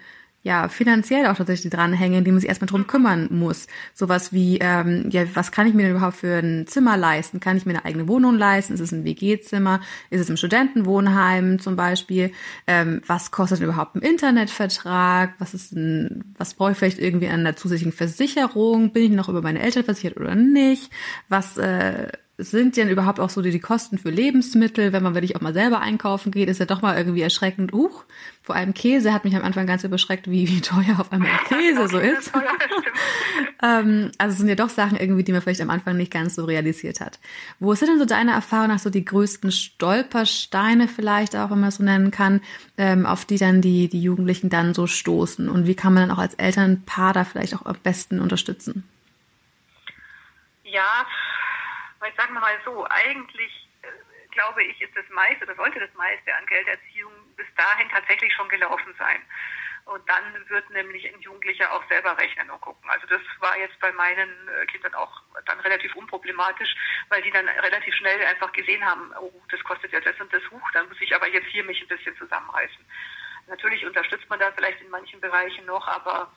ja finanziell auch tatsächlich dranhängen, die man sich erstmal drum kümmern muss. Sowas wie, ähm, ja, was kann ich mir denn überhaupt für ein Zimmer leisten? Kann ich mir eine eigene Wohnung leisten? Ist es ein WG-Zimmer? Ist es im Studentenwohnheim zum Beispiel? Ähm, was kostet überhaupt ein Internetvertrag? Was ist ein, was brauche ich vielleicht irgendwie an einer zusätzlichen Versicherung? Bin ich noch über meine Eltern versichert oder nicht? Was äh, sind denn überhaupt auch so die, die Kosten für Lebensmittel, wenn man wirklich auch mal selber einkaufen geht, ist ja doch mal irgendwie erschreckend. Uch, vor allem Käse hat mich am Anfang ganz überschreckt, wie, wie teuer auf einmal Käse so ist. <laughs> ähm, also es sind ja doch Sachen irgendwie, die man vielleicht am Anfang nicht ganz so realisiert hat. Wo sind denn so deine Erfahrung nach so die größten Stolpersteine vielleicht auch, wenn man es so nennen kann, ähm, auf die dann die, die Jugendlichen dann so stoßen? Und wie kann man dann auch als Elternpaar da vielleicht auch am besten unterstützen? Ja, weil sagen wir mal so, eigentlich äh, glaube ich, ist das meiste oder sollte das meiste an Gelderziehung bis dahin tatsächlich schon gelaufen sein. Und dann wird nämlich ein Jugendlicher auch selber rechnen und gucken. Also das war jetzt bei meinen äh, Kindern auch dann relativ unproblematisch, weil die dann relativ schnell einfach gesehen haben, oh, das kostet ja das und das hoch, dann muss ich aber jetzt hier mich ein bisschen zusammenreißen. Natürlich unterstützt man da vielleicht in manchen Bereichen noch, aber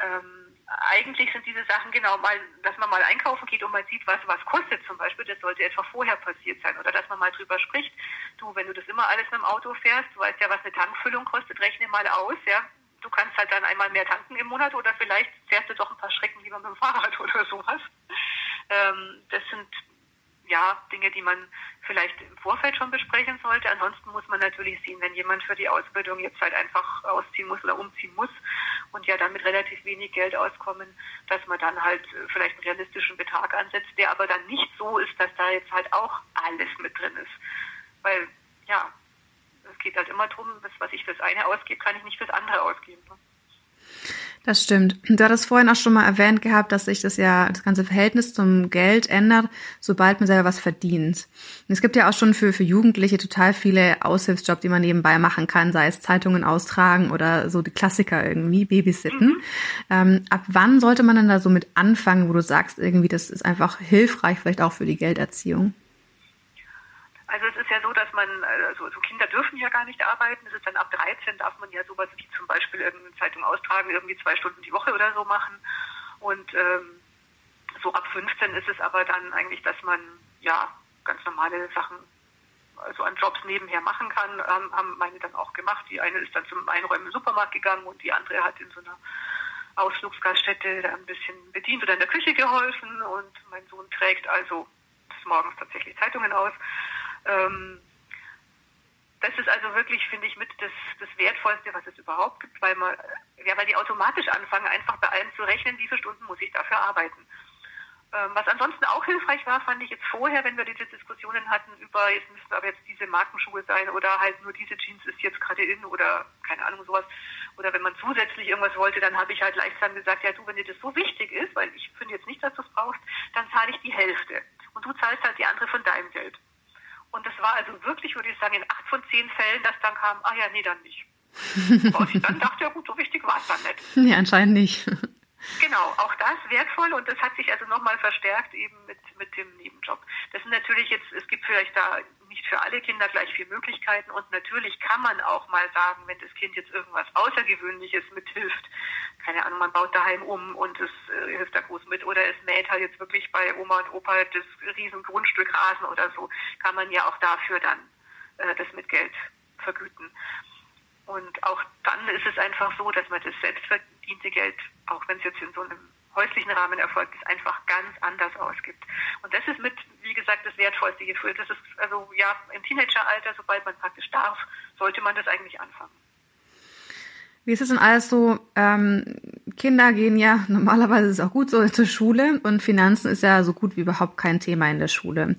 ähm, eigentlich sind diese Sachen genau mal, dass man mal einkaufen geht und man sieht, was was kostet zum Beispiel, das sollte etwa vorher passiert sein. Oder dass man mal drüber spricht, du, wenn du das immer alles mit dem Auto fährst, du weißt ja, was eine Tankfüllung kostet, rechne mal aus, ja. Du kannst halt dann einmal mehr tanken im Monat oder vielleicht fährst du doch ein paar Schrecken lieber mit dem Fahrrad <laughs> oder sowas. Ähm, das sind ja, Dinge, die man vielleicht im Vorfeld schon besprechen sollte. Ansonsten muss man natürlich sehen, wenn jemand für die Ausbildung jetzt halt einfach ausziehen muss oder umziehen muss und ja dann mit relativ wenig Geld auskommen, dass man dann halt vielleicht einen realistischen Betrag ansetzt, der aber dann nicht so ist, dass da jetzt halt auch alles mit drin ist. Weil, ja, es geht halt immer darum, was ich fürs eine ausgebe, kann ich nicht fürs andere ausgeben. Das stimmt. Du hattest vorhin auch schon mal erwähnt gehabt, dass sich das ja, das ganze Verhältnis zum Geld ändert, sobald man selber was verdient. Und es gibt ja auch schon für, für Jugendliche total viele Aushilfsjobs, die man nebenbei machen kann, sei es Zeitungen austragen oder so die Klassiker irgendwie, Babysitten. Mhm. Ähm, ab wann sollte man denn da so mit anfangen, wo du sagst, irgendwie, das ist einfach hilfreich, vielleicht auch für die Gelderziehung? Also es ist ja so, dass man, also, also Kinder dürfen ja gar nicht arbeiten. Es ist dann ab 13 darf man ja sowas wie zum Beispiel irgendeine Zeitung austragen, irgendwie zwei Stunden die Woche oder so machen. Und ähm, so ab 15 ist es aber dann eigentlich, dass man ja ganz normale Sachen also an Jobs nebenher machen kann, ähm, haben meine dann auch gemacht. Die eine ist dann zum Einräumen im Supermarkt gegangen und die andere hat in so einer Ausflugsgaststätte ein bisschen bedient oder in der Küche geholfen und mein Sohn trägt also Morgens tatsächlich Zeitungen aus. Ähm, das ist also wirklich, finde ich, mit das, das Wertvollste, was es überhaupt gibt, weil man, ja, weil die automatisch anfangen, einfach bei allem zu rechnen, wie viele Stunden muss ich dafür arbeiten. Ähm, was ansonsten auch hilfreich war, fand ich jetzt vorher, wenn wir diese Diskussionen hatten über, jetzt müssen aber jetzt diese Markenschuhe sein oder halt nur diese Jeans ist jetzt gerade in oder keine Ahnung sowas. Oder wenn man zusätzlich irgendwas wollte, dann habe ich halt leichter gesagt, ja du, wenn dir das so wichtig ist, weil ich finde jetzt nicht, dass du es brauchst, dann zahle ich die Hälfte. Und du zahlst halt die andere von deinem Geld. Und das war also wirklich, würde ich sagen, in acht von zehn Fällen, dass dann kam, ah ja, nee, dann nicht. <laughs> und ich dann dachte, ja gut, so wichtig war es dann nicht. Nee, anscheinend nicht. <laughs> Genau, auch das wertvoll und das hat sich also nochmal verstärkt eben mit, mit dem Nebenjob. Das sind natürlich jetzt, es gibt vielleicht da nicht für alle Kinder gleich viele Möglichkeiten und natürlich kann man auch mal sagen, wenn das Kind jetzt irgendwas Außergewöhnliches mithilft, keine Ahnung, man baut daheim um und es äh, hilft da groß mit oder es mäht halt jetzt wirklich bei Oma und Opa das riesen Grundstück Rasen oder so, kann man ja auch dafür dann äh, das mit Geld vergüten. Und auch dann ist es einfach so, dass man das selbstverdiente Geld, auch wenn es jetzt in so einem häuslichen Rahmen erfolgt ist, einfach ganz anders ausgibt. Und das ist mit, wie gesagt, das wertvollste Gefühl. Das ist also ja im Teenageralter, sobald man praktisch darf, sollte man das eigentlich anfangen. Wie ist es denn alles so? Ähm, Kinder gehen ja, <laughs> normalerweise ist es auch gut so zur Schule und Finanzen ist ja so gut wie überhaupt kein Thema in der Schule.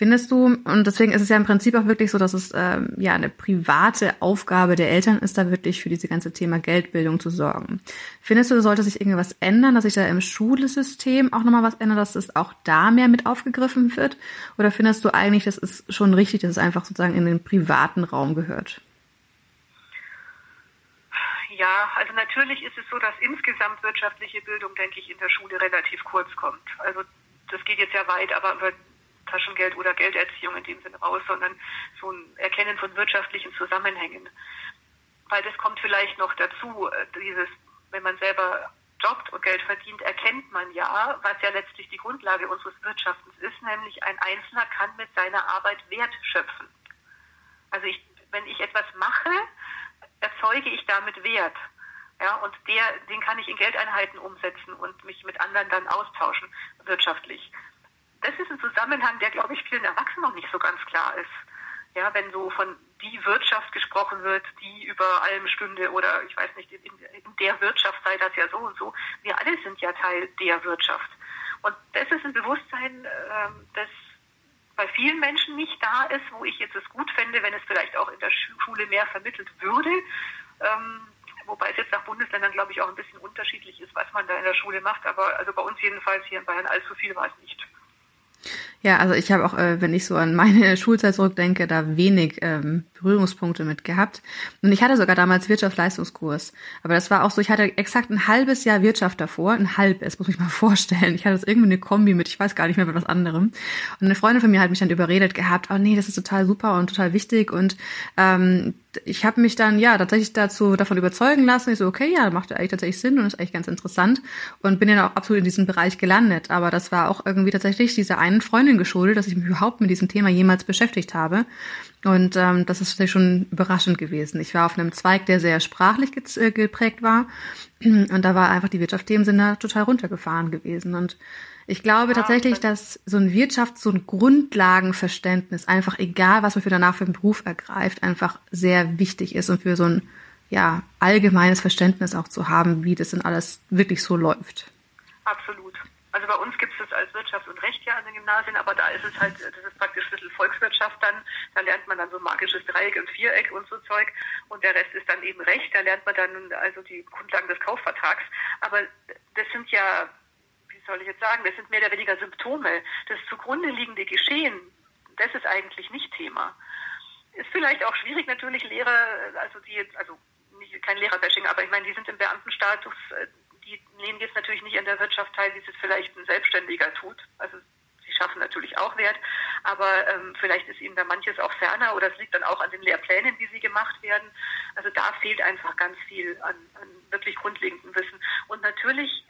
Findest du, und deswegen ist es ja im Prinzip auch wirklich so, dass es ähm, ja eine private Aufgabe der Eltern ist, da wirklich für dieses ganze Thema Geldbildung zu sorgen. Findest du, sollte sich irgendwas ändern, dass sich da im Schulsystem auch nochmal was ändert, dass es auch da mehr mit aufgegriffen wird? Oder findest du eigentlich, das ist schon richtig, dass es einfach sozusagen in den privaten Raum gehört? Ja, also natürlich ist es so, dass insgesamt wirtschaftliche Bildung, denke ich, in der Schule relativ kurz kommt. Also das geht jetzt ja weit, aber über Taschengeld oder Gelderziehung in dem Sinne raus, sondern so ein Erkennen von wirtschaftlichen Zusammenhängen. weil das kommt vielleicht noch dazu, äh, dieses, wenn man selber jobbt und Geld verdient, erkennt man ja, was ja letztlich die Grundlage unseres Wirtschaftens ist, nämlich ein Einzelner kann mit seiner Arbeit Wert schöpfen. Also ich, wenn ich etwas mache, erzeuge ich damit Wert. Ja, und der, den kann ich in Geldeinheiten umsetzen und mich mit anderen dann austauschen, wirtschaftlich. Das ist ein Zusammenhang, der, glaube ich, vielen Erwachsenen noch nicht so ganz klar ist. Ja, wenn so von die Wirtschaft gesprochen wird, die über allem stünde oder ich weiß nicht, in, in der Wirtschaft sei das ja so und so. Wir alle sind ja Teil der Wirtschaft. Und das ist ein Bewusstsein, äh, das bei vielen Menschen nicht da ist, wo ich jetzt es gut fände, wenn es vielleicht auch in der Schule mehr vermittelt würde. Ähm, wobei es jetzt nach Bundesländern, glaube ich, auch ein bisschen unterschiedlich ist, was man da in der Schule macht. Aber also bei uns jedenfalls hier in Bayern allzu viel war es nicht. Ja, also ich habe auch, äh, wenn ich so an meine <laughs> Schulzeit zurückdenke, da wenig ähm, Berührungspunkte mit gehabt. Und ich hatte sogar damals Wirtschaftsleistungskurs. Aber das war auch so, ich hatte exakt ein halbes Jahr Wirtschaft davor, ein halbes, muss ich mal <laughs> vorstellen. Ich hatte das irgendwie eine Kombi mit, ich weiß gar nicht mehr was anderem. Und eine Freundin von mir hat mich dann überredet gehabt, oh nee, das ist total super und total wichtig. Und ähm, ich habe mich dann ja tatsächlich dazu davon überzeugen lassen. Ich so, okay, ja, macht eigentlich tatsächlich Sinn und ist eigentlich ganz interessant. Und bin dann auch absolut in diesem Bereich gelandet. Aber das war auch irgendwie tatsächlich dieser einen Freundin geschuldet, dass ich mich überhaupt mit diesem Thema jemals beschäftigt habe. Und ähm, das ist schon überraschend gewesen. Ich war auf einem Zweig, der sehr sprachlich äh, geprägt war. Und da war einfach die Wirtschaft dem Sinne total runtergefahren gewesen. Und ich glaube tatsächlich, dass so ein Wirtschafts-, so ein Grundlagenverständnis einfach, egal was man für danach für einen Beruf ergreift, einfach sehr wichtig ist und für so ein ja, allgemeines Verständnis auch zu haben, wie das denn alles wirklich so läuft. Absolut. Also bei uns gibt es das als Wirtschaft und Recht ja an den Gymnasien, aber da ist es halt, das ist praktisch ein bisschen Volkswirtschaft dann. Da lernt man dann so magisches Dreieck und Viereck und so Zeug. Und der Rest ist dann eben Recht. Da lernt man dann also die Grundlagen des Kaufvertrags. Aber das sind ja, wie soll ich jetzt sagen, das sind mehr oder weniger Symptome. Das zugrunde liegende Geschehen, das ist eigentlich nicht Thema. Ist vielleicht auch schwierig natürlich Lehrer, also die jetzt, also nicht, kein Lehrerbashing, aber ich meine, die sind im Beamtenstatus, äh, die nehmen jetzt natürlich nicht an der Wirtschaft teil, wie es vielleicht ein Selbstständiger tut. Also sie schaffen natürlich auch Wert, aber ähm, vielleicht ist ihnen da manches auch ferner oder es liegt dann auch an den Lehrplänen, wie sie gemacht werden. Also da fehlt einfach ganz viel an, an wirklich grundlegendem Wissen. Und natürlich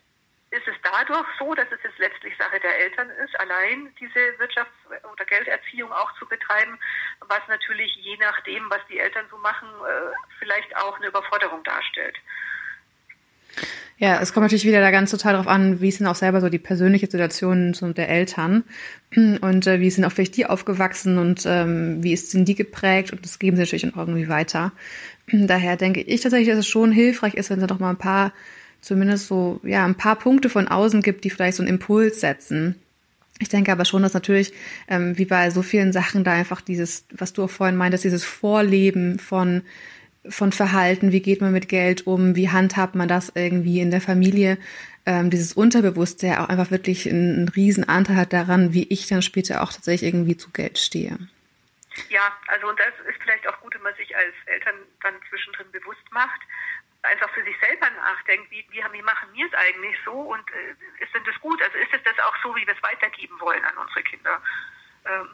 ist es dadurch so, dass es jetzt letztlich Sache der Eltern ist, allein diese Wirtschafts- oder Gelderziehung auch zu betreiben, was natürlich je nachdem, was die Eltern so machen, äh, vielleicht auch eine Überforderung darstellt. Ja, es kommt natürlich wieder da ganz total darauf an, wie sind auch selber so die persönliche Situation der Eltern und äh, wie sind auch vielleicht die aufgewachsen und ähm, wie ist sind die geprägt und das geben sie natürlich auch irgendwie weiter. Daher denke ich tatsächlich, dass es schon hilfreich ist, wenn es doch mal ein paar, zumindest so, ja, ein paar Punkte von außen gibt, die vielleicht so einen Impuls setzen. Ich denke aber schon, dass natürlich, ähm, wie bei so vielen Sachen, da einfach dieses, was du auch vorhin meintest, dieses Vorleben von von Verhalten, wie geht man mit Geld um, wie handhabt man das irgendwie in der Familie, ähm, dieses Unterbewusstsein auch einfach wirklich einen, einen riesen Anteil hat daran, wie ich dann später auch tatsächlich irgendwie zu Geld stehe. Ja, also und das ist vielleicht auch gut, wenn man sich als Eltern dann zwischendrin bewusst macht, einfach für sich selber nachdenkt, wie, wie, wie machen wir es eigentlich so und äh, ist denn das gut? Also ist es das auch so, wie wir es weitergeben wollen an unsere Kinder? Ähm,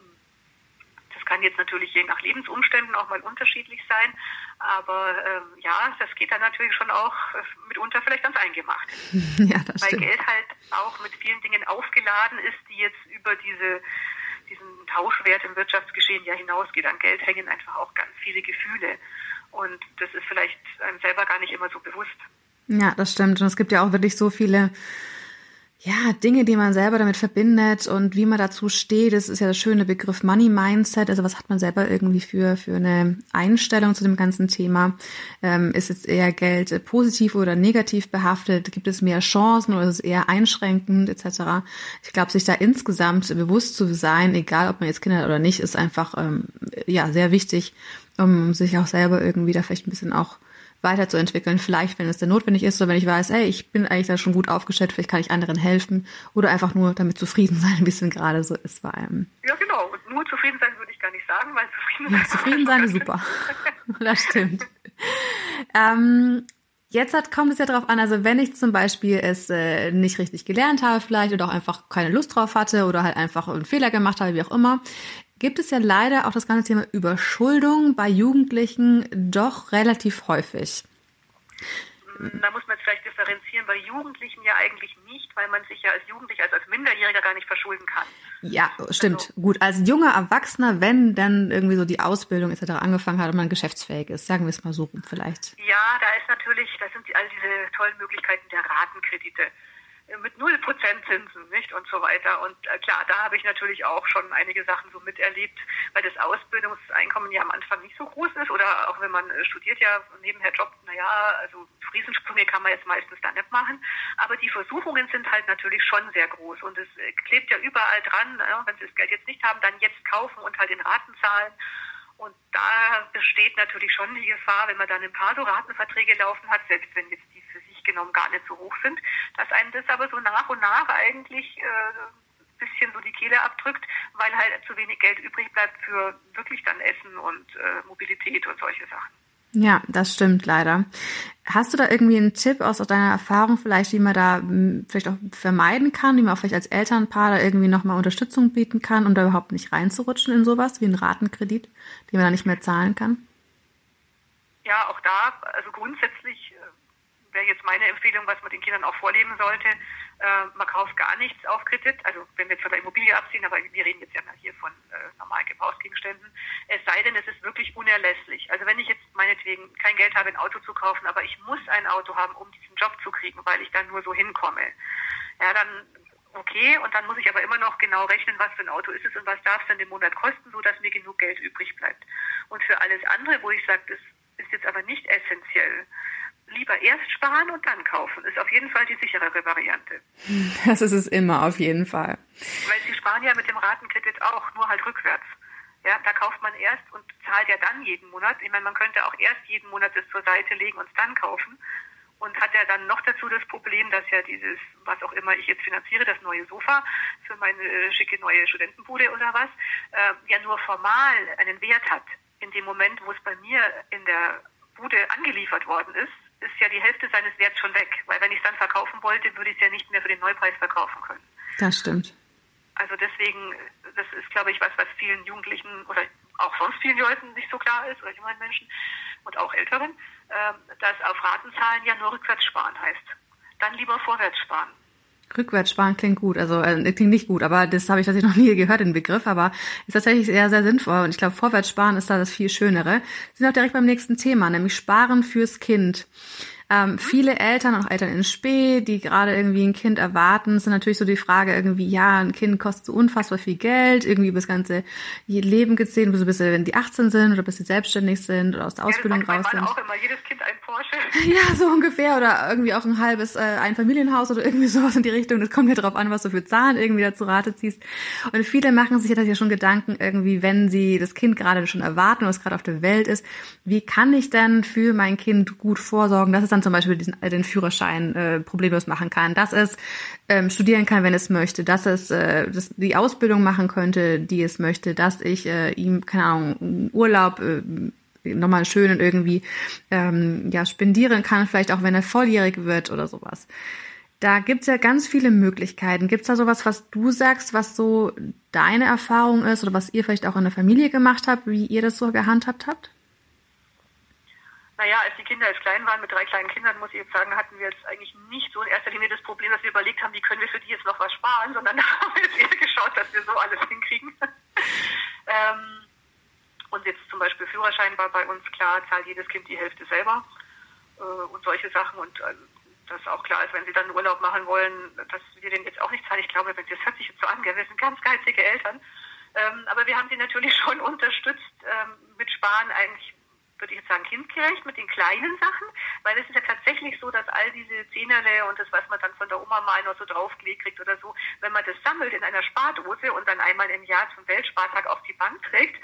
kann jetzt natürlich je nach Lebensumständen auch mal unterschiedlich sein, aber ähm, ja, das geht dann natürlich schon auch äh, mitunter vielleicht ganz eingemacht. <laughs> ja, das Weil stimmt. Geld halt auch mit vielen Dingen aufgeladen ist, die jetzt über diese diesen Tauschwert im Wirtschaftsgeschehen ja hinausgeht. An Geld hängen einfach auch ganz viele Gefühle. Und das ist vielleicht einem selber gar nicht immer so bewusst. Ja, das stimmt. Und es gibt ja auch wirklich so viele ja, Dinge, die man selber damit verbindet und wie man dazu steht, das ist ja der schöne Begriff Money Mindset. Also was hat man selber irgendwie für, für eine Einstellung zu dem ganzen Thema? Ähm, ist jetzt eher Geld positiv oder negativ behaftet? Gibt es mehr Chancen oder ist es eher einschränkend etc.? Ich glaube, sich da insgesamt bewusst zu sein, egal ob man jetzt Kinder hat oder nicht, ist einfach ähm, ja sehr wichtig, um sich auch selber irgendwie da vielleicht ein bisschen auch weiterzuentwickeln. Vielleicht, wenn es denn notwendig ist oder wenn ich weiß, ey, ich bin eigentlich da schon gut aufgestellt, vielleicht kann ich anderen helfen oder einfach nur damit zufrieden sein, <laughs> wie es denn gerade so ist bei einem. Ja, genau. Und nur zufrieden sein würde ich gar nicht sagen, weil zufrieden sein, ja, zufrieden sein ist super. <laughs> das stimmt. ähm, Jetzt hat, kommt es ja darauf an, also wenn ich zum Beispiel es äh, nicht richtig gelernt habe vielleicht oder auch einfach keine Lust drauf hatte oder halt einfach einen Fehler gemacht habe, wie auch immer, gibt es ja leider auch das ganze Thema Überschuldung bei Jugendlichen doch relativ häufig. Da muss man jetzt vielleicht differenzieren, bei Jugendlichen ja eigentlich nicht, weil man sich ja als Jugendlicher, also als Minderjähriger gar nicht verschulden kann. Ja, stimmt. Also, Gut, als junger Erwachsener, wenn dann irgendwie so die Ausbildung etc. angefangen hat und man geschäftsfähig ist, sagen wir es mal so rum vielleicht. Ja, da ist natürlich, da sind all diese tollen Möglichkeiten der Ratenkredite mit null Prozent Zinsen, nicht und so weiter. Und äh, klar, da habe ich natürlich auch schon einige Sachen so miterlebt, weil das Ausbildungseinkommen ja am Anfang nicht so groß ist oder auch wenn man äh, studiert ja nebenher jobbt, naja, also Riesensprünge kann man jetzt meistens da nicht machen. Aber die Versuchungen sind halt natürlich schon sehr groß und es äh, klebt ja überall dran, ja, wenn sie das Geld jetzt nicht haben, dann jetzt kaufen und halt in Raten zahlen. Und da besteht natürlich schon die Gefahr, wenn man dann ein paar so Ratenverträge laufen hat, selbst wenn jetzt die genommen gar nicht so hoch sind, dass einem das aber so nach und nach eigentlich äh, bisschen so die Kehle abdrückt, weil halt zu wenig Geld übrig bleibt für wirklich dann Essen und äh, Mobilität und solche Sachen. Ja, das stimmt leider. Hast du da irgendwie einen Tipp aus deiner Erfahrung vielleicht, wie man da hm, vielleicht auch vermeiden kann, wie man auch vielleicht als Elternpaar da irgendwie nochmal Unterstützung bieten kann, um da überhaupt nicht reinzurutschen in sowas wie einen Ratenkredit, den man da nicht mehr zahlen kann? Ja, auch da, also grundsätzlich wäre jetzt meine Empfehlung, was man den Kindern auch vorleben sollte, äh, man kauft gar nichts auf Kredit, also wenn wir jetzt von der Immobilie abziehen, aber wir reden jetzt ja hier von äh, normalen Gebrauchsgegenständen, es sei denn, es ist wirklich unerlässlich. Also wenn ich jetzt meinetwegen kein Geld habe, ein Auto zu kaufen, aber ich muss ein Auto haben, um diesen Job zu kriegen, weil ich dann nur so hinkomme, ja, dann okay, und dann muss ich aber immer noch genau rechnen, was für ein Auto ist es und was darf es denn im Monat kosten, so dass mir genug Geld übrig bleibt. Und für alles andere, wo ich sage, das ist jetzt aber nicht essentiell, lieber erst sparen und dann kaufen. Ist auf jeden Fall die sicherere Variante. <laughs> Das ist es immer, auf jeden Fall. Weil Sie sparen ja mit dem Ratenkredit auch, nur halt rückwärts. Ja, da kauft man erst und zahlt ja dann jeden Monat. Ich meine, man könnte auch erst jeden Monat das zur Seite legen und es dann kaufen. Und hat ja dann noch dazu das Problem, dass ja dieses, was auch immer ich jetzt finanziere, das neue Sofa für meine äh, schicke neue Studentenbude oder was, äh, ja nur formal einen Wert hat. In dem Moment, wo es bei mir in der Bude angeliefert worden ist, ist ja die Hälfte seines Werts schon weg. Weil wenn ich es dann verkaufen wollte, würde ich es ja nicht mehr für den Neupreis verkaufen können. Das stimmt. Also deswegen, das ist, glaube ich, was, was vielen Jugendlichen oder auch sonst vielen Leuten nicht so klar ist, oder jungen Menschen und auch Älteren, äh, dass auf Ratenzahlen ja nur rückwärts sparen heißt. Dann lieber vorwärts sparen. Rückwärts sparen klingt gut, also äh, klingt nicht gut, aber das habe ich tatsächlich <laughs> noch nie gehört, den Begriff, aber ist tatsächlich sehr, sehr sinnvoll und ich glaube, vorwärts sparen ist da das viel Schönere. Wir sind auch direkt beim nächsten Thema, nämlich Sparen fürs Kind. Ähm, viele Eltern, auch Eltern in Spee, die gerade irgendwie ein Kind erwarten, sind natürlich so die Frage irgendwie, ja, ein Kind kostet so unfassbar viel Geld, irgendwie über das ganze Leben gesehen, so bis sie, wenn die 18 sind oder bis sie selbstständig sind oder aus der ja, Ausbildung raus sind. auch immer, jedes Kind ein Porsche. <laughs> Ja, so ungefähr oder irgendwie auch ein halbes äh, Einfamilienhaus oder irgendwie <laughs> sowas in die Richtung. Das kommt ja drauf an, was du für Zahlen irgendwie dazu Rate ziehst. Und viele machen sich ja schon Gedanken irgendwie, wenn sie das Kind gerade schon erwarten oder es gerade auf der Welt ist, wie kann ich denn für mein Kind gut vorsorgen, dass es dann zum Beispiel diesen, äh, den Führerschein äh, problemlos machen kann, dass es ähm, studieren kann, wenn es möchte, dass es äh, dass die Ausbildung machen könnte, die es möchte, dass ich äh, ihm, keine Ahnung, Urlaub äh, nochmal schön und irgendwie ähm, ja spendieren kann, vielleicht auch wenn er volljährig wird oder sowas. Da gibt's ja ganz viele Möglichkeiten. Gibt's da sowas, was du sagst, was so deine Erfahrung ist oder was ihr vielleicht auch in der Familie gemacht habt, wie ihr das so gehandhabt habt? Naja, als die Kinder jetzt klein waren, mit drei kleinen Kindern, muss ich jetzt sagen, hatten wir jetzt eigentlich nicht so in erster Linie das Problem, dass wir überlegt haben, wie können wir für die jetzt noch was sparen, sondern <laughs> da haben wir jetzt eher geschaut, dass wir so alles hinkriegen. <laughs> ähm, und jetzt zum Beispiel Führerschein war bei uns klar, zahlt jedes Kind die Hälfte selber äh, und solche Sachen. Und äh, das auch klar ist, wenn sie dann Urlaub machen wollen, dass wir den jetzt auch nicht zahlen. Ich glaube, das hört sich jetzt so an, wir sind ganz geizige Eltern. Ähm, aber wir haben sie natürlich <laughs> schon unterstützt ähm, mit Sparen eigentlich würde ich jetzt sagen, kindgerecht mit den kleinen Sachen, weil es ist ja tatsächlich so, dass all diese Zehnerle und das, was man dann von der Oma mal noch so draufgelegt kriegt oder so, wenn man das sammelt in einer Spardose und dann einmal im Jahr zum Weltspartag auf die Bank trägt,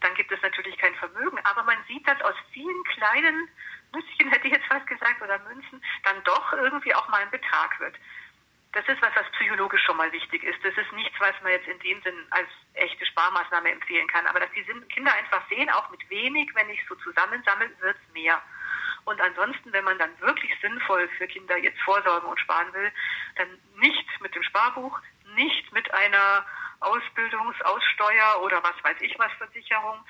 dann gibt es natürlich kein Vermögen. Aber man sieht, dass aus vielen kleinen Nüsschen, hätte ich jetzt fast gesagt, oder Münzen, dann doch irgendwie auch mal ein Betrag wird. Das ist was, was psychologisch schon mal wichtig ist. Das ist nichts, was man jetzt in dem Sinn als echte Sparmaßnahme empfehlen kann. Aber dass die Kinder einfach sehen, auch mit wenig, wenn ich so zusammensammle, wird es mehr. Und ansonsten, wenn man dann wirklich sinnvoll für Kinder jetzt vorsorgen und sparen will, dann nicht mit dem Sparbuch, nicht mit einer Ausbildungsaussteuer oder was weiß ich was Versicherung,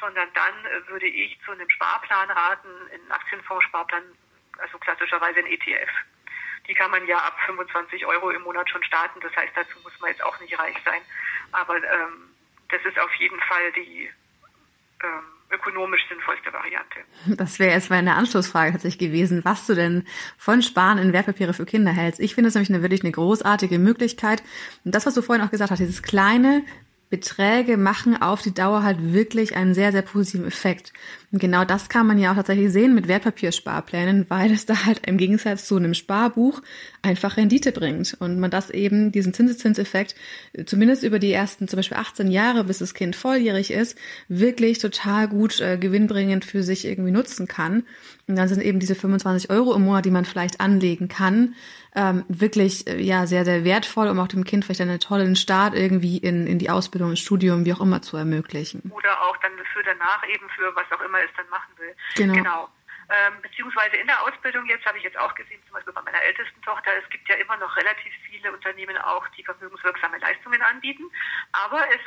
sondern dann äh, würde ich zu einem Sparplan raten, in Aktienfondssparplan, also klassischerweise ein ETF. Die kann man ja ab 25 Euro im Monat schon starten. Das heißt, dazu muss man jetzt auch nicht reich sein. Aber ähm, das ist auf jeden Fall die ähm, ökonomisch sinnvollste Variante. Das wäre jetzt meine Anschlussfrage tatsächlich gewesen, was du denn von Sparen in Wertpapiere für Kinder hältst. Ich finde es nämlich eine, wirklich eine großartige Möglichkeit. Und das, was du vorhin auch gesagt hast, dieses kleine, Beträge machen auf die Dauer halt wirklich einen sehr, sehr positiven Effekt. Und genau das kann man ja auch tatsächlich sehen mit Wertpapiersparplänen, weil es da halt im Gegensatz zu einem Sparbuch einfach Rendite bringt. Und man das eben, diesen Zinseszinseffekt, zumindest über die ersten zum Beispiel 18 Jahre, bis das Kind volljährig ist, wirklich total gut äh, gewinnbringend für sich irgendwie nutzen kann. Und dann sind eben diese 25 Euro im Monat, die man vielleicht anlegen kann, ähm, wirklich äh, ja sehr, sehr wertvoll, um auch dem Kind vielleicht einen tollen Start irgendwie in, in die Ausbildung, ins Studium, wie auch immer zu ermöglichen. Oder auch dann für danach eben für was auch immer es dann machen will. Genau. genau. Ähm, beziehungsweise in der Ausbildung jetzt habe ich jetzt auch gesehen, zum Beispiel bei meiner ältesten Tochter, es gibt ja immer noch relativ viele Unternehmen auch, die vermögenswirksame Leistungen anbieten. Aber es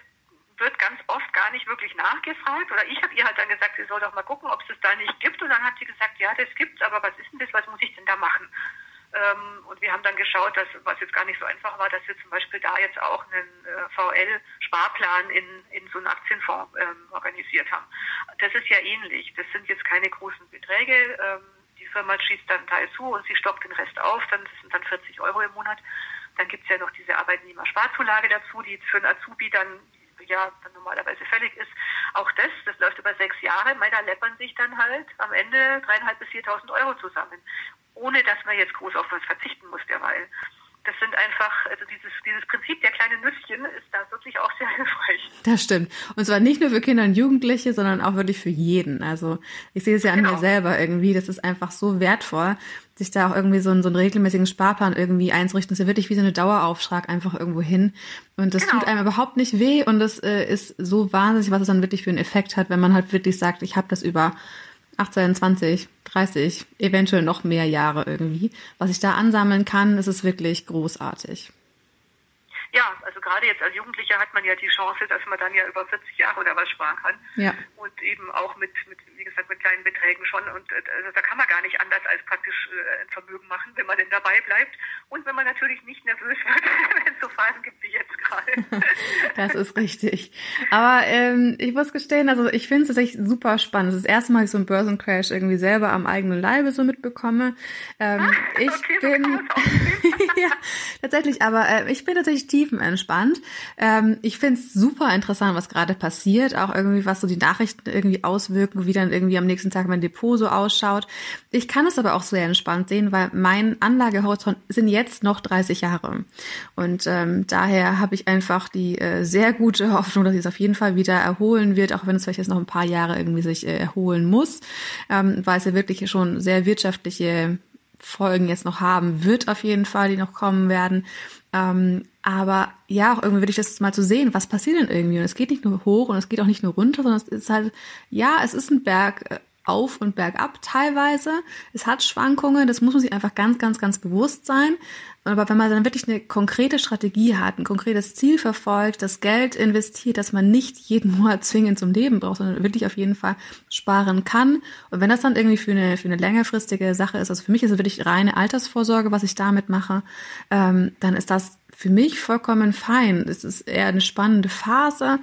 wird ganz oft gar nicht wirklich nachgefragt. Oder ich habe ihr halt dann gesagt, sie soll doch mal gucken, ob es das da nicht gibt. Und dann hat sie gesagt, ja, das gibt's, aber was ist denn das, was muss ich denn da machen? Ähm, und wir haben dann geschaut, dass, was jetzt gar nicht so einfach war, dass wir zum Beispiel da jetzt auch einen äh, VL-Sparplan in, in so einen Aktienfonds ähm, organisiert haben. Das ist ja ähnlich. Das sind jetzt keine großen Beträge. Ähm, die Firma schießt dann einen Teil zu und sie stockt den Rest auf. Dann das sind dann 40 Euro im Monat. Dann gibt es ja noch diese Arbeitnehmersparzulage dazu, die für einen Azubi dann ja dann normalerweise fällig ist. Auch das, das läuft über sechs Jahre. Meiner läppern sich dann halt am Ende dreieinhalb bis 4.000 Euro zusammen ohne dass man jetzt groß auf was verzichten muss derweil. Das sind einfach, also dieses, dieses Prinzip der kleinen Nüsschen ist da wirklich auch sehr <laughs> hilfreich. Das stimmt. Und zwar nicht nur für Kinder und Jugendliche, sondern auch wirklich für jeden. Also ich sehe es ja an genau. mir selber irgendwie. Das ist einfach so wertvoll, sich da auch irgendwie so einen, so einen regelmäßigen Sparplan irgendwie einzurichten. Das ist ja wirklich wie so eine Dauerauftrag einfach irgendwo hin. Und das genau. tut einem überhaupt nicht weh und das äh, ist so wahnsinnig, was es dann wirklich für einen Effekt hat, wenn man halt wirklich sagt, ich habe das über 18, 20, 30, eventuell noch mehr Jahre irgendwie. Was ich da ansammeln kann, ist es wirklich großartig. Ja, also gerade jetzt als Jugendlicher hat man ja die Chance, dass man dann ja über 40 Jahre oder was sparen kann. Ja. Und eben auch mit, mit wie gesagt, mit kleinen Beträgen schon. Und äh, also da kann man gar nicht anders als praktisch äh, ein Vermögen machen, wenn man denn dabei bleibt. Und wenn man natürlich nicht nervös wird, <laughs> wenn es so Phasen gibt wie jetzt gerade. <laughs> das ist richtig. Aber ähm, ich muss gestehen, also ich finde es tatsächlich super spannend. Das ist das erste Mal, dass ich so einen Börsencrash irgendwie selber am eigenen Leibe so mitbekomme. Ähm, ah, ich okay, bin <laughs> ja, tatsächlich, aber äh, ich bin tatsächlich tiefenentspannt. Ähm, ich finde es super interessant, was gerade passiert, auch irgendwie, was so die Nachrichten irgendwie auswirken, wie dann irgendwie am nächsten Tag mein Depot so ausschaut. Ich kann es aber auch sehr entspannt sehen, weil mein Anlagehorizont sind jetzt noch 30 Jahre. Und ähm, daher habe ich einfach die äh, sehr gute <laughs> Hoffnung, dass es auf jeden Fall wieder erholen wird, auch wenn es vielleicht jetzt noch ein paar Jahre irgendwie sich äh, erholen muss, ähm, weil es ja wirklich schon sehr wirtschaftliche Folgen jetzt noch haben wird, auf jeden Fall, die noch kommen werden. Ähm, aber ja, auch irgendwie würde ich das mal zu sehen, was passiert denn irgendwie? Und es geht nicht nur hoch und es geht auch nicht nur runter, sondern es ist halt, ja, es ist ein Berg äh, auf und bergab teilweise. Es hat Schwankungen, das muss man sich einfach ganz, ganz, ganz bewusst sein. Aber wenn man dann wirklich eine konkrete Strategie hat, ein konkretes Ziel verfolgt, das Geld investiert, dass man nicht jeden <laughs> Monat zwingend zum Leben braucht, sondern wirklich auf jeden Fall sparen kann. Und wenn das dann irgendwie für eine, für eine längerfristige Sache ist, also für mich ist es wirklich reine Altersvorsorge, was ich damit mache, ähm, dann ist das für mich vollkommen fein. Es ist eher eine spannende Phase.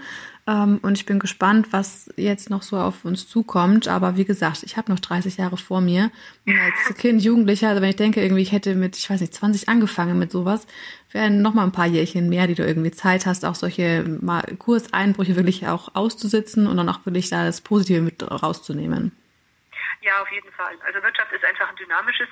Ähm, und ich bin gespannt, was jetzt noch so auf uns zukommt. Aber wie gesagt, ich habe noch 30 Jahre vor mir. Und als <laughs> Kind, Jugendlicher, also wenn ich denke, irgendwie ich hätte mit, ich weiß nicht, 20 angefangen mit sowas, wären noch mal ein paar Jährchen mehr, die du irgendwie Zeit hast, auch solche mal Kurseinbrüche wirklich auch auszusitzen und dann auch wirklich da das Positive mit rauszunehmen. Ja, auf jeden Fall. Also Wirtschaft ist einfach ein dynamisches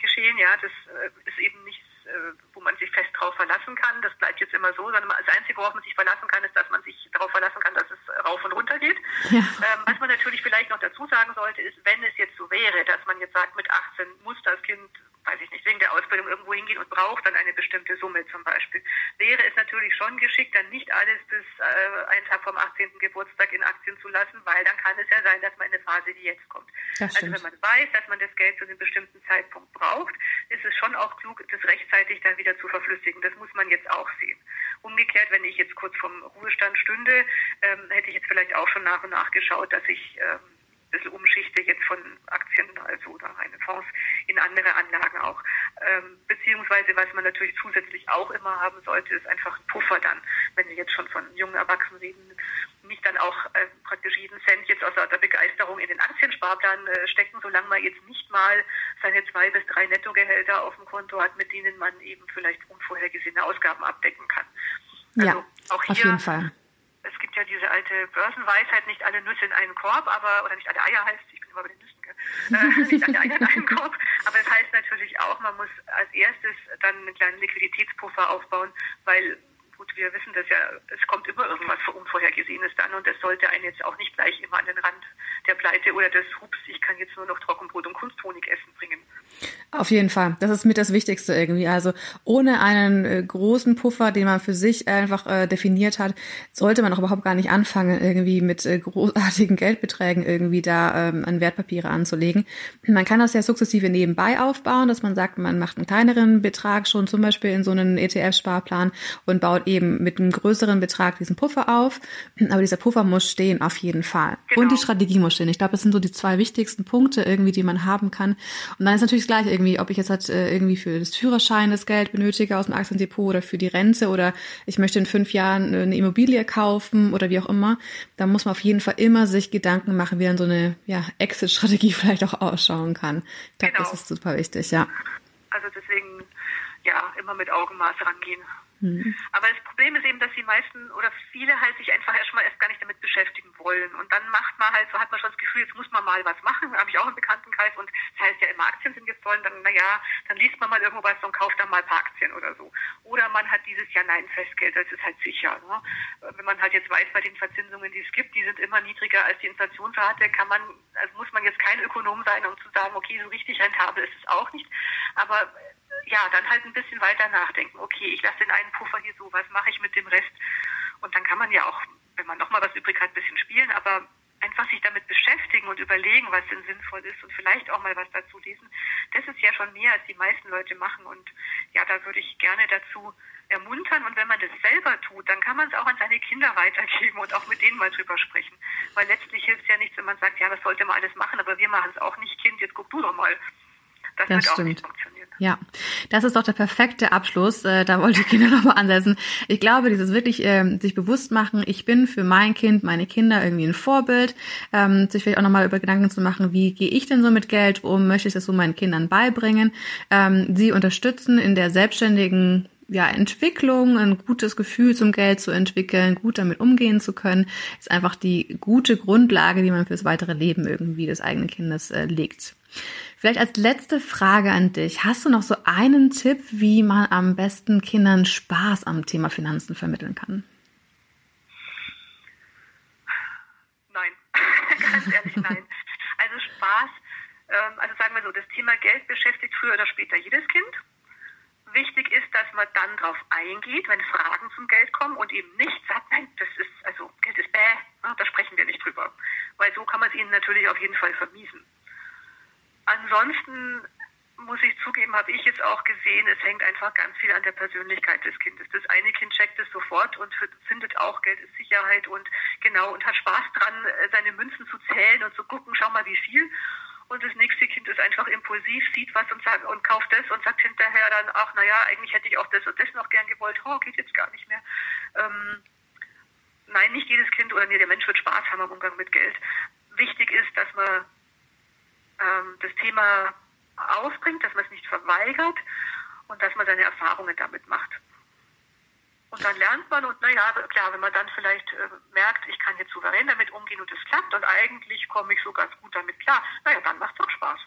Geschehen, ja. Das äh, ist eben nicht äh, man sich fest darauf verlassen kann. Das bleibt jetzt immer so, sondern das Einzige, worauf man sich verlassen kann, ist, dass man sich darauf verlassen kann, dass es rauf und runter geht. Ja. Ähm, was man natürlich vielleicht noch dazu sagen sollte, ist, wenn es jetzt so wäre, dass man jetzt sagt, mit 18 muss das Kind weiß ich nicht, wegen der Ausbildung irgendwo hingehen und braucht dann eine bestimmte Summe zum Beispiel, wäre es natürlich schon geschickt, dann nicht alles bis äh, einen Tag vom 18. Geburtstag in Aktien zu lassen, weil dann kann es ja sein, dass man in eine Phase, die jetzt kommt. Also wenn man weiß, dass man das Geld zu einem bestimmten Zeitpunkt braucht, ist es schon auch klug, das rechtzeitig dann wieder zu verflüssigen. Das muss man jetzt auch sehen. Umgekehrt, wenn ich jetzt kurz vorm Ruhestand stünde, ähm, hätte ich jetzt vielleicht auch schon nach und nach geschaut, dass ich ähm, bisschen umschichte jetzt von Aktien also oder reine Fonds in andere Anlagen auch. Ähm, beziehungsweise was man natürlich zusätzlich auch immer haben sollte, ist einfach ein Puffer dann, wenn wir jetzt schon von jungen Erwachsenen reden, nicht dann auch äh, praktisch jeden Cent jetzt aus der Begeisterung in den Aktiensparplan äh, stecken, solange man jetzt nicht mal seine zwei bis drei Nettogehälter auf dem Konto hat, mit denen man eben vielleicht unvorhergesehene Ausgaben abdecken kann. Also ja, auch hier, auf jeden Fall. Ja diese alte Börsenweisheit, nicht alle Nüsse in einen Korb, aber, oder nicht alle Eier heißt, ich bin immer bei den Nüssen, gell? Äh, <laughs> nicht alle Eier in einen Korb, aber es heißt natürlich auch, man muss als erstes dann einen kleinen Liquiditätspuffer aufbauen, weil gut, wir wissen das ja, es kommt immer irgendwas Unvorhergesehenes dann und das sollte einen jetzt auch nicht gleich immer an den Rand der Pleite oder des Hups, ich kann jetzt nur noch Trockenbrot und Kunsthonig essen bringen. Auf jeden Fall. Das ist mit das Wichtigste irgendwie. Also ohne einen äh, großen Puffer, den man für sich einfach äh, definiert hat, sollte man auch überhaupt gar nicht anfangen, irgendwie mit äh, großartigen Geldbeträgen irgendwie da ähm, an Wertpapiere anzulegen. Man kann das ja sukzessive nebenbei aufbauen, dass man sagt, man macht einen kleineren Betrag schon zum Beispiel in so einen ETF-Sparplan und baut eben mit einem größeren Betrag diesen Puffer auf. Aber dieser Puffer muss stehen auf jeden Fall. Genau. Und die Strategie muss stehen. Ich glaube, das sind so die zwei wichtigsten Punkte irgendwie, die man haben kann. Und dann ist natürlich gleich irgendwie, ob ich jetzt halt äh, irgendwie für das Führerschein das Geld benötige aus dem Aktiendepot oder für die Rente oder ich möchte in fünf Jahren eine Immobilie kaufen oder wie auch immer. Da muss man auf jeden Fall immer sich Gedanken machen, wie dann so eine ja, Exit-Strategie <laughs> vielleicht auch ausschauen kann. Ich glaube, genau. das ist super wichtig, ja. Also deswegen, ja, immer mit Augenmaß rangehen. Mhm. Aber das Problem ist eben, dass die meisten oder viele halt sich einfach erstmal erst gar nicht damit beschäftigen wollen. Und dann macht man halt, so hat man schon das Gefühl, jetzt muss man mal was machen. Habe ich auch im Bekanntenkreis und das heißt ja immer Aktien sind jetzt sollen, dann, naja, dann liest man mal irgendwo was und kauft dann mal ein paar Aktien oder so. Oder man hat dieses Jahr Nein Festgeld, das ist halt sicher. Ne? Wenn man halt jetzt weiß, bei den Verzinsungen, die es gibt, die sind immer niedriger als die Inflationsrate, kann man, also muss man jetzt kein Ökonom sein, um zu sagen, okay, so richtig rentabel ist es auch nicht. Aber ja, dann halt ein bisschen weiter nachdenken. Okay, ich lasse den einen Puffer hier so, was mache ich mit dem Rest? Und dann kann man ja auch, wenn man nochmal was übrig hat, ein bisschen spielen, aber einfach sich damit beschäftigen und überlegen, was denn sinnvoll ist und vielleicht auch mal was dazu lesen, das ist ja schon mehr, als die meisten Leute machen. Und ja, da würde ich gerne dazu ermuntern. Und wenn man das selber tut, dann kann man es auch an seine Kinder weitergeben und auch mit denen mal drüber sprechen. Weil letztlich hilft es ja nichts, wenn man sagt, ja, das sollte man alles machen, aber wir machen es auch nicht, Kind, jetzt guck du doch mal. Das, das wird stimmt. auch nicht funktionieren. Ja, das ist doch der perfekte Abschluss. Äh, da wollte ich Kinder nochmal ansetzen. Ich glaube, dieses wirklich ähm, sich bewusst machen, ich bin für mein Kind, meine Kinder irgendwie ein Vorbild, ähm, sich vielleicht auch nochmal über Gedanken zu machen, wie gehe ich denn so mit Geld um, möchte ich das so meinen Kindern beibringen, ähm, sie unterstützen in der selbstständigen ja, Entwicklung, ein gutes Gefühl zum Geld zu entwickeln, gut damit umgehen zu können, ist einfach die gute Grundlage, die man fürs weitere Leben irgendwie des eigenen Kindes äh, legt. Vielleicht als letzte Frage an dich. Hast du noch so einen Tipp, wie man am besten Kindern Spaß am Thema Finanzen vermitteln kann? Nein, <laughs> ganz ehrlich nein. Also Spaß, ähm, also sagen wir so, das Thema Geld beschäftigt früher oder später jedes Kind. Wichtig ist, dass man dann darauf eingeht, wenn Fragen zum Geld kommen und eben nicht sagt, nein, das ist, also Geld ist bäh, ne, da sprechen wir nicht drüber. Weil so kann man es ihnen natürlich auf jeden Fall vermiesen. Ansonsten muss ich zugeben, habe ich jetzt auch gesehen, es hängt einfach ganz viel an der Persönlichkeit des Kindes. Das eine Kind checkt es sofort und findet auch Geld ist Sicherheit und genau und hat Spaß dran, äh, seine Münzen zu zählen und zu gucken, schau mal wie viel. Und das nächste Kind ist einfach impulsiv, sieht was und sagt und kauft das und sagt hinterher dann, ach naja, eigentlich hätte ich auch das und das noch gern gewollt, oh, geht jetzt gar nicht mehr. Ähm, nein, nicht jedes Kind oder nee, der Mensch wird Spaß haben im Umgang mit Geld. Wichtig ist, dass man ähm, das Thema aufbringt, dass man es nicht verweigert und dass man seine Erfahrungen damit macht. Und dann lernt man und naja, klar, wenn man dann vielleicht äh, merkt, ich kann jetzt souverän damit umgehen und es klappt und eigentlich komme ich so ganz gut damit klar, naja, dann macht es auch Spaß.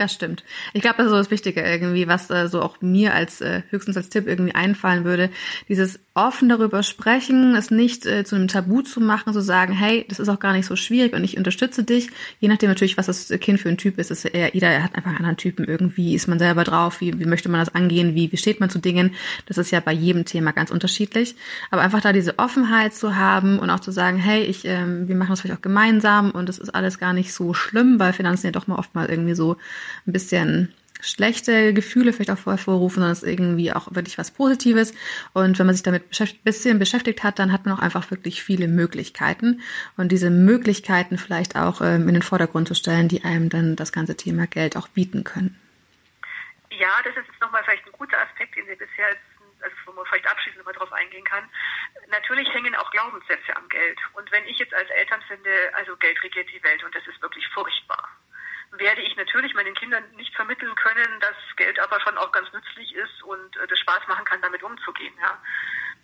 Das stimmt. Ich glaube, das ist so das Wichtige irgendwie, was äh, so auch mir als äh, höchstens als Tipp irgendwie einfallen würde. Dieses offen darüber sprechen, es nicht äh, zu einem Tabu zu machen, zu sagen, hey, das ist auch gar nicht so schwierig und ich unterstütze dich. Je nachdem natürlich, was das Kind für ein Typ ist, ist eher, jeder hat einfach einen anderen Typen irgendwie, ist man selber drauf, wie, wie möchte man das angehen, wie, wie steht man zu Dingen. Das ist ja bei jedem Thema ganz unterschiedlich. Aber einfach da diese Offenheit zu haben und auch zu sagen, hey, ich, ähm, wir machen das vielleicht auch gemeinsam und das ist alles gar nicht so schlimm, weil Finanzen ja doch mal oft mal irgendwie so ein bisschen schlechte Gefühle vielleicht auch hervorrufen, sondern es ist irgendwie auch wirklich was Positives. Und wenn man sich damit beschäftigt, bisschen beschäftigt hat, dann hat man auch einfach wirklich viele Möglichkeiten. Und diese Möglichkeiten vielleicht auch ähm, in den Vordergrund zu stellen, die einem dann das ganze Thema Geld auch bieten können. Ja, das ist jetzt nochmal vielleicht ein guter Aspekt, den wir bisher also wo man vielleicht abschließend mal drauf eingehen kann. Natürlich hängen auch Glaubenssätze am Geld. Und wenn ich jetzt als Eltern finde, also Geld regiert die Welt und das ist wirklich furchtbar, werde ich natürlich meinen Kindern nicht vermitteln können, dass Geld aber schon auch ganz nützlich ist und äh, das Spaß machen kann, damit umzugehen. Ja.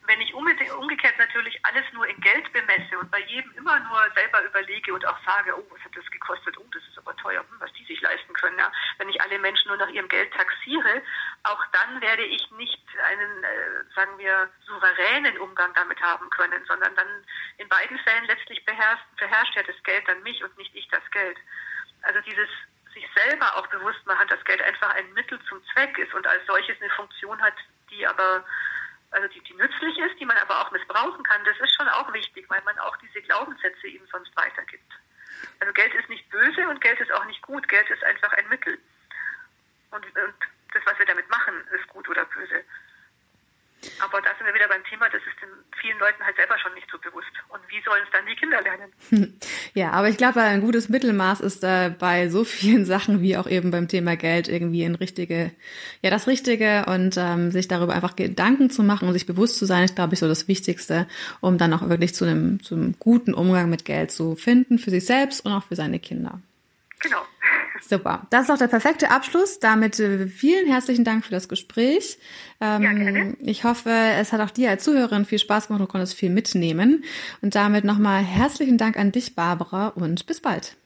Wenn ich umgekehrt natürlich alles nur in Geld bemesse und bei jedem immer nur selber überlege und auch sage, oh, was hat das gekostet? Oh, das ist aber teuer, hm, was die sich leisten können. Ja. Wenn ich alle Menschen nur nach ihrem Geld taxiere, auch dann werde ich nicht einen, äh, sagen wir, souveränen Umgang damit haben können, sondern dann in beiden Fällen letztlich beherrscht, beherrscht ja das Geld dann mich und nicht ich das Geld. Also dieses sich selber auch bewusst machen, dass Geld einfach ein Mittel zum Zweck ist und als solches eine Funktion hat, die aber also die, die nützlich ist, die man aber auch missbrauchen kann, das ist schon auch wichtig, weil man auch diese Glaubenssätze eben sonst weitergibt. Also Geld ist nicht böse und Geld ist auch nicht gut. Geld ist einfach ein Mittel. Und, und das, was wir damit machen, ist gut oder böse. Aber da sind wir wieder beim Thema, das ist den vielen Leuten halt selber schon nicht so bewusst. Und wie sollen es dann die Kinder lernen? Ja, aber ich glaube, ein gutes Mittelmaß ist äh, bei so vielen <laughs> Sachen wie auch eben beim Thema Geld irgendwie ein richtige, ja, das Richtige und ähm, sich darüber einfach Gedanken zu machen und sich bewusst zu sein, ist, glaube ich, so das Wichtigste, um dann auch wirklich zu einem, zu einem guten Umgang mit Geld zu finden, für sich selbst und auch für seine Kinder. Super. Das ist auch der perfekte Abschluss. Damit äh, vielen herzlichen Dank für das Gespräch. Ähm, ja, gerne. Ich hoffe, es hat auch dir als Zuhörerin viel Spaß gemacht und konntest viel mitnehmen. Und damit nochmal herzlichen Dank an dich, Barbara, und bis bald.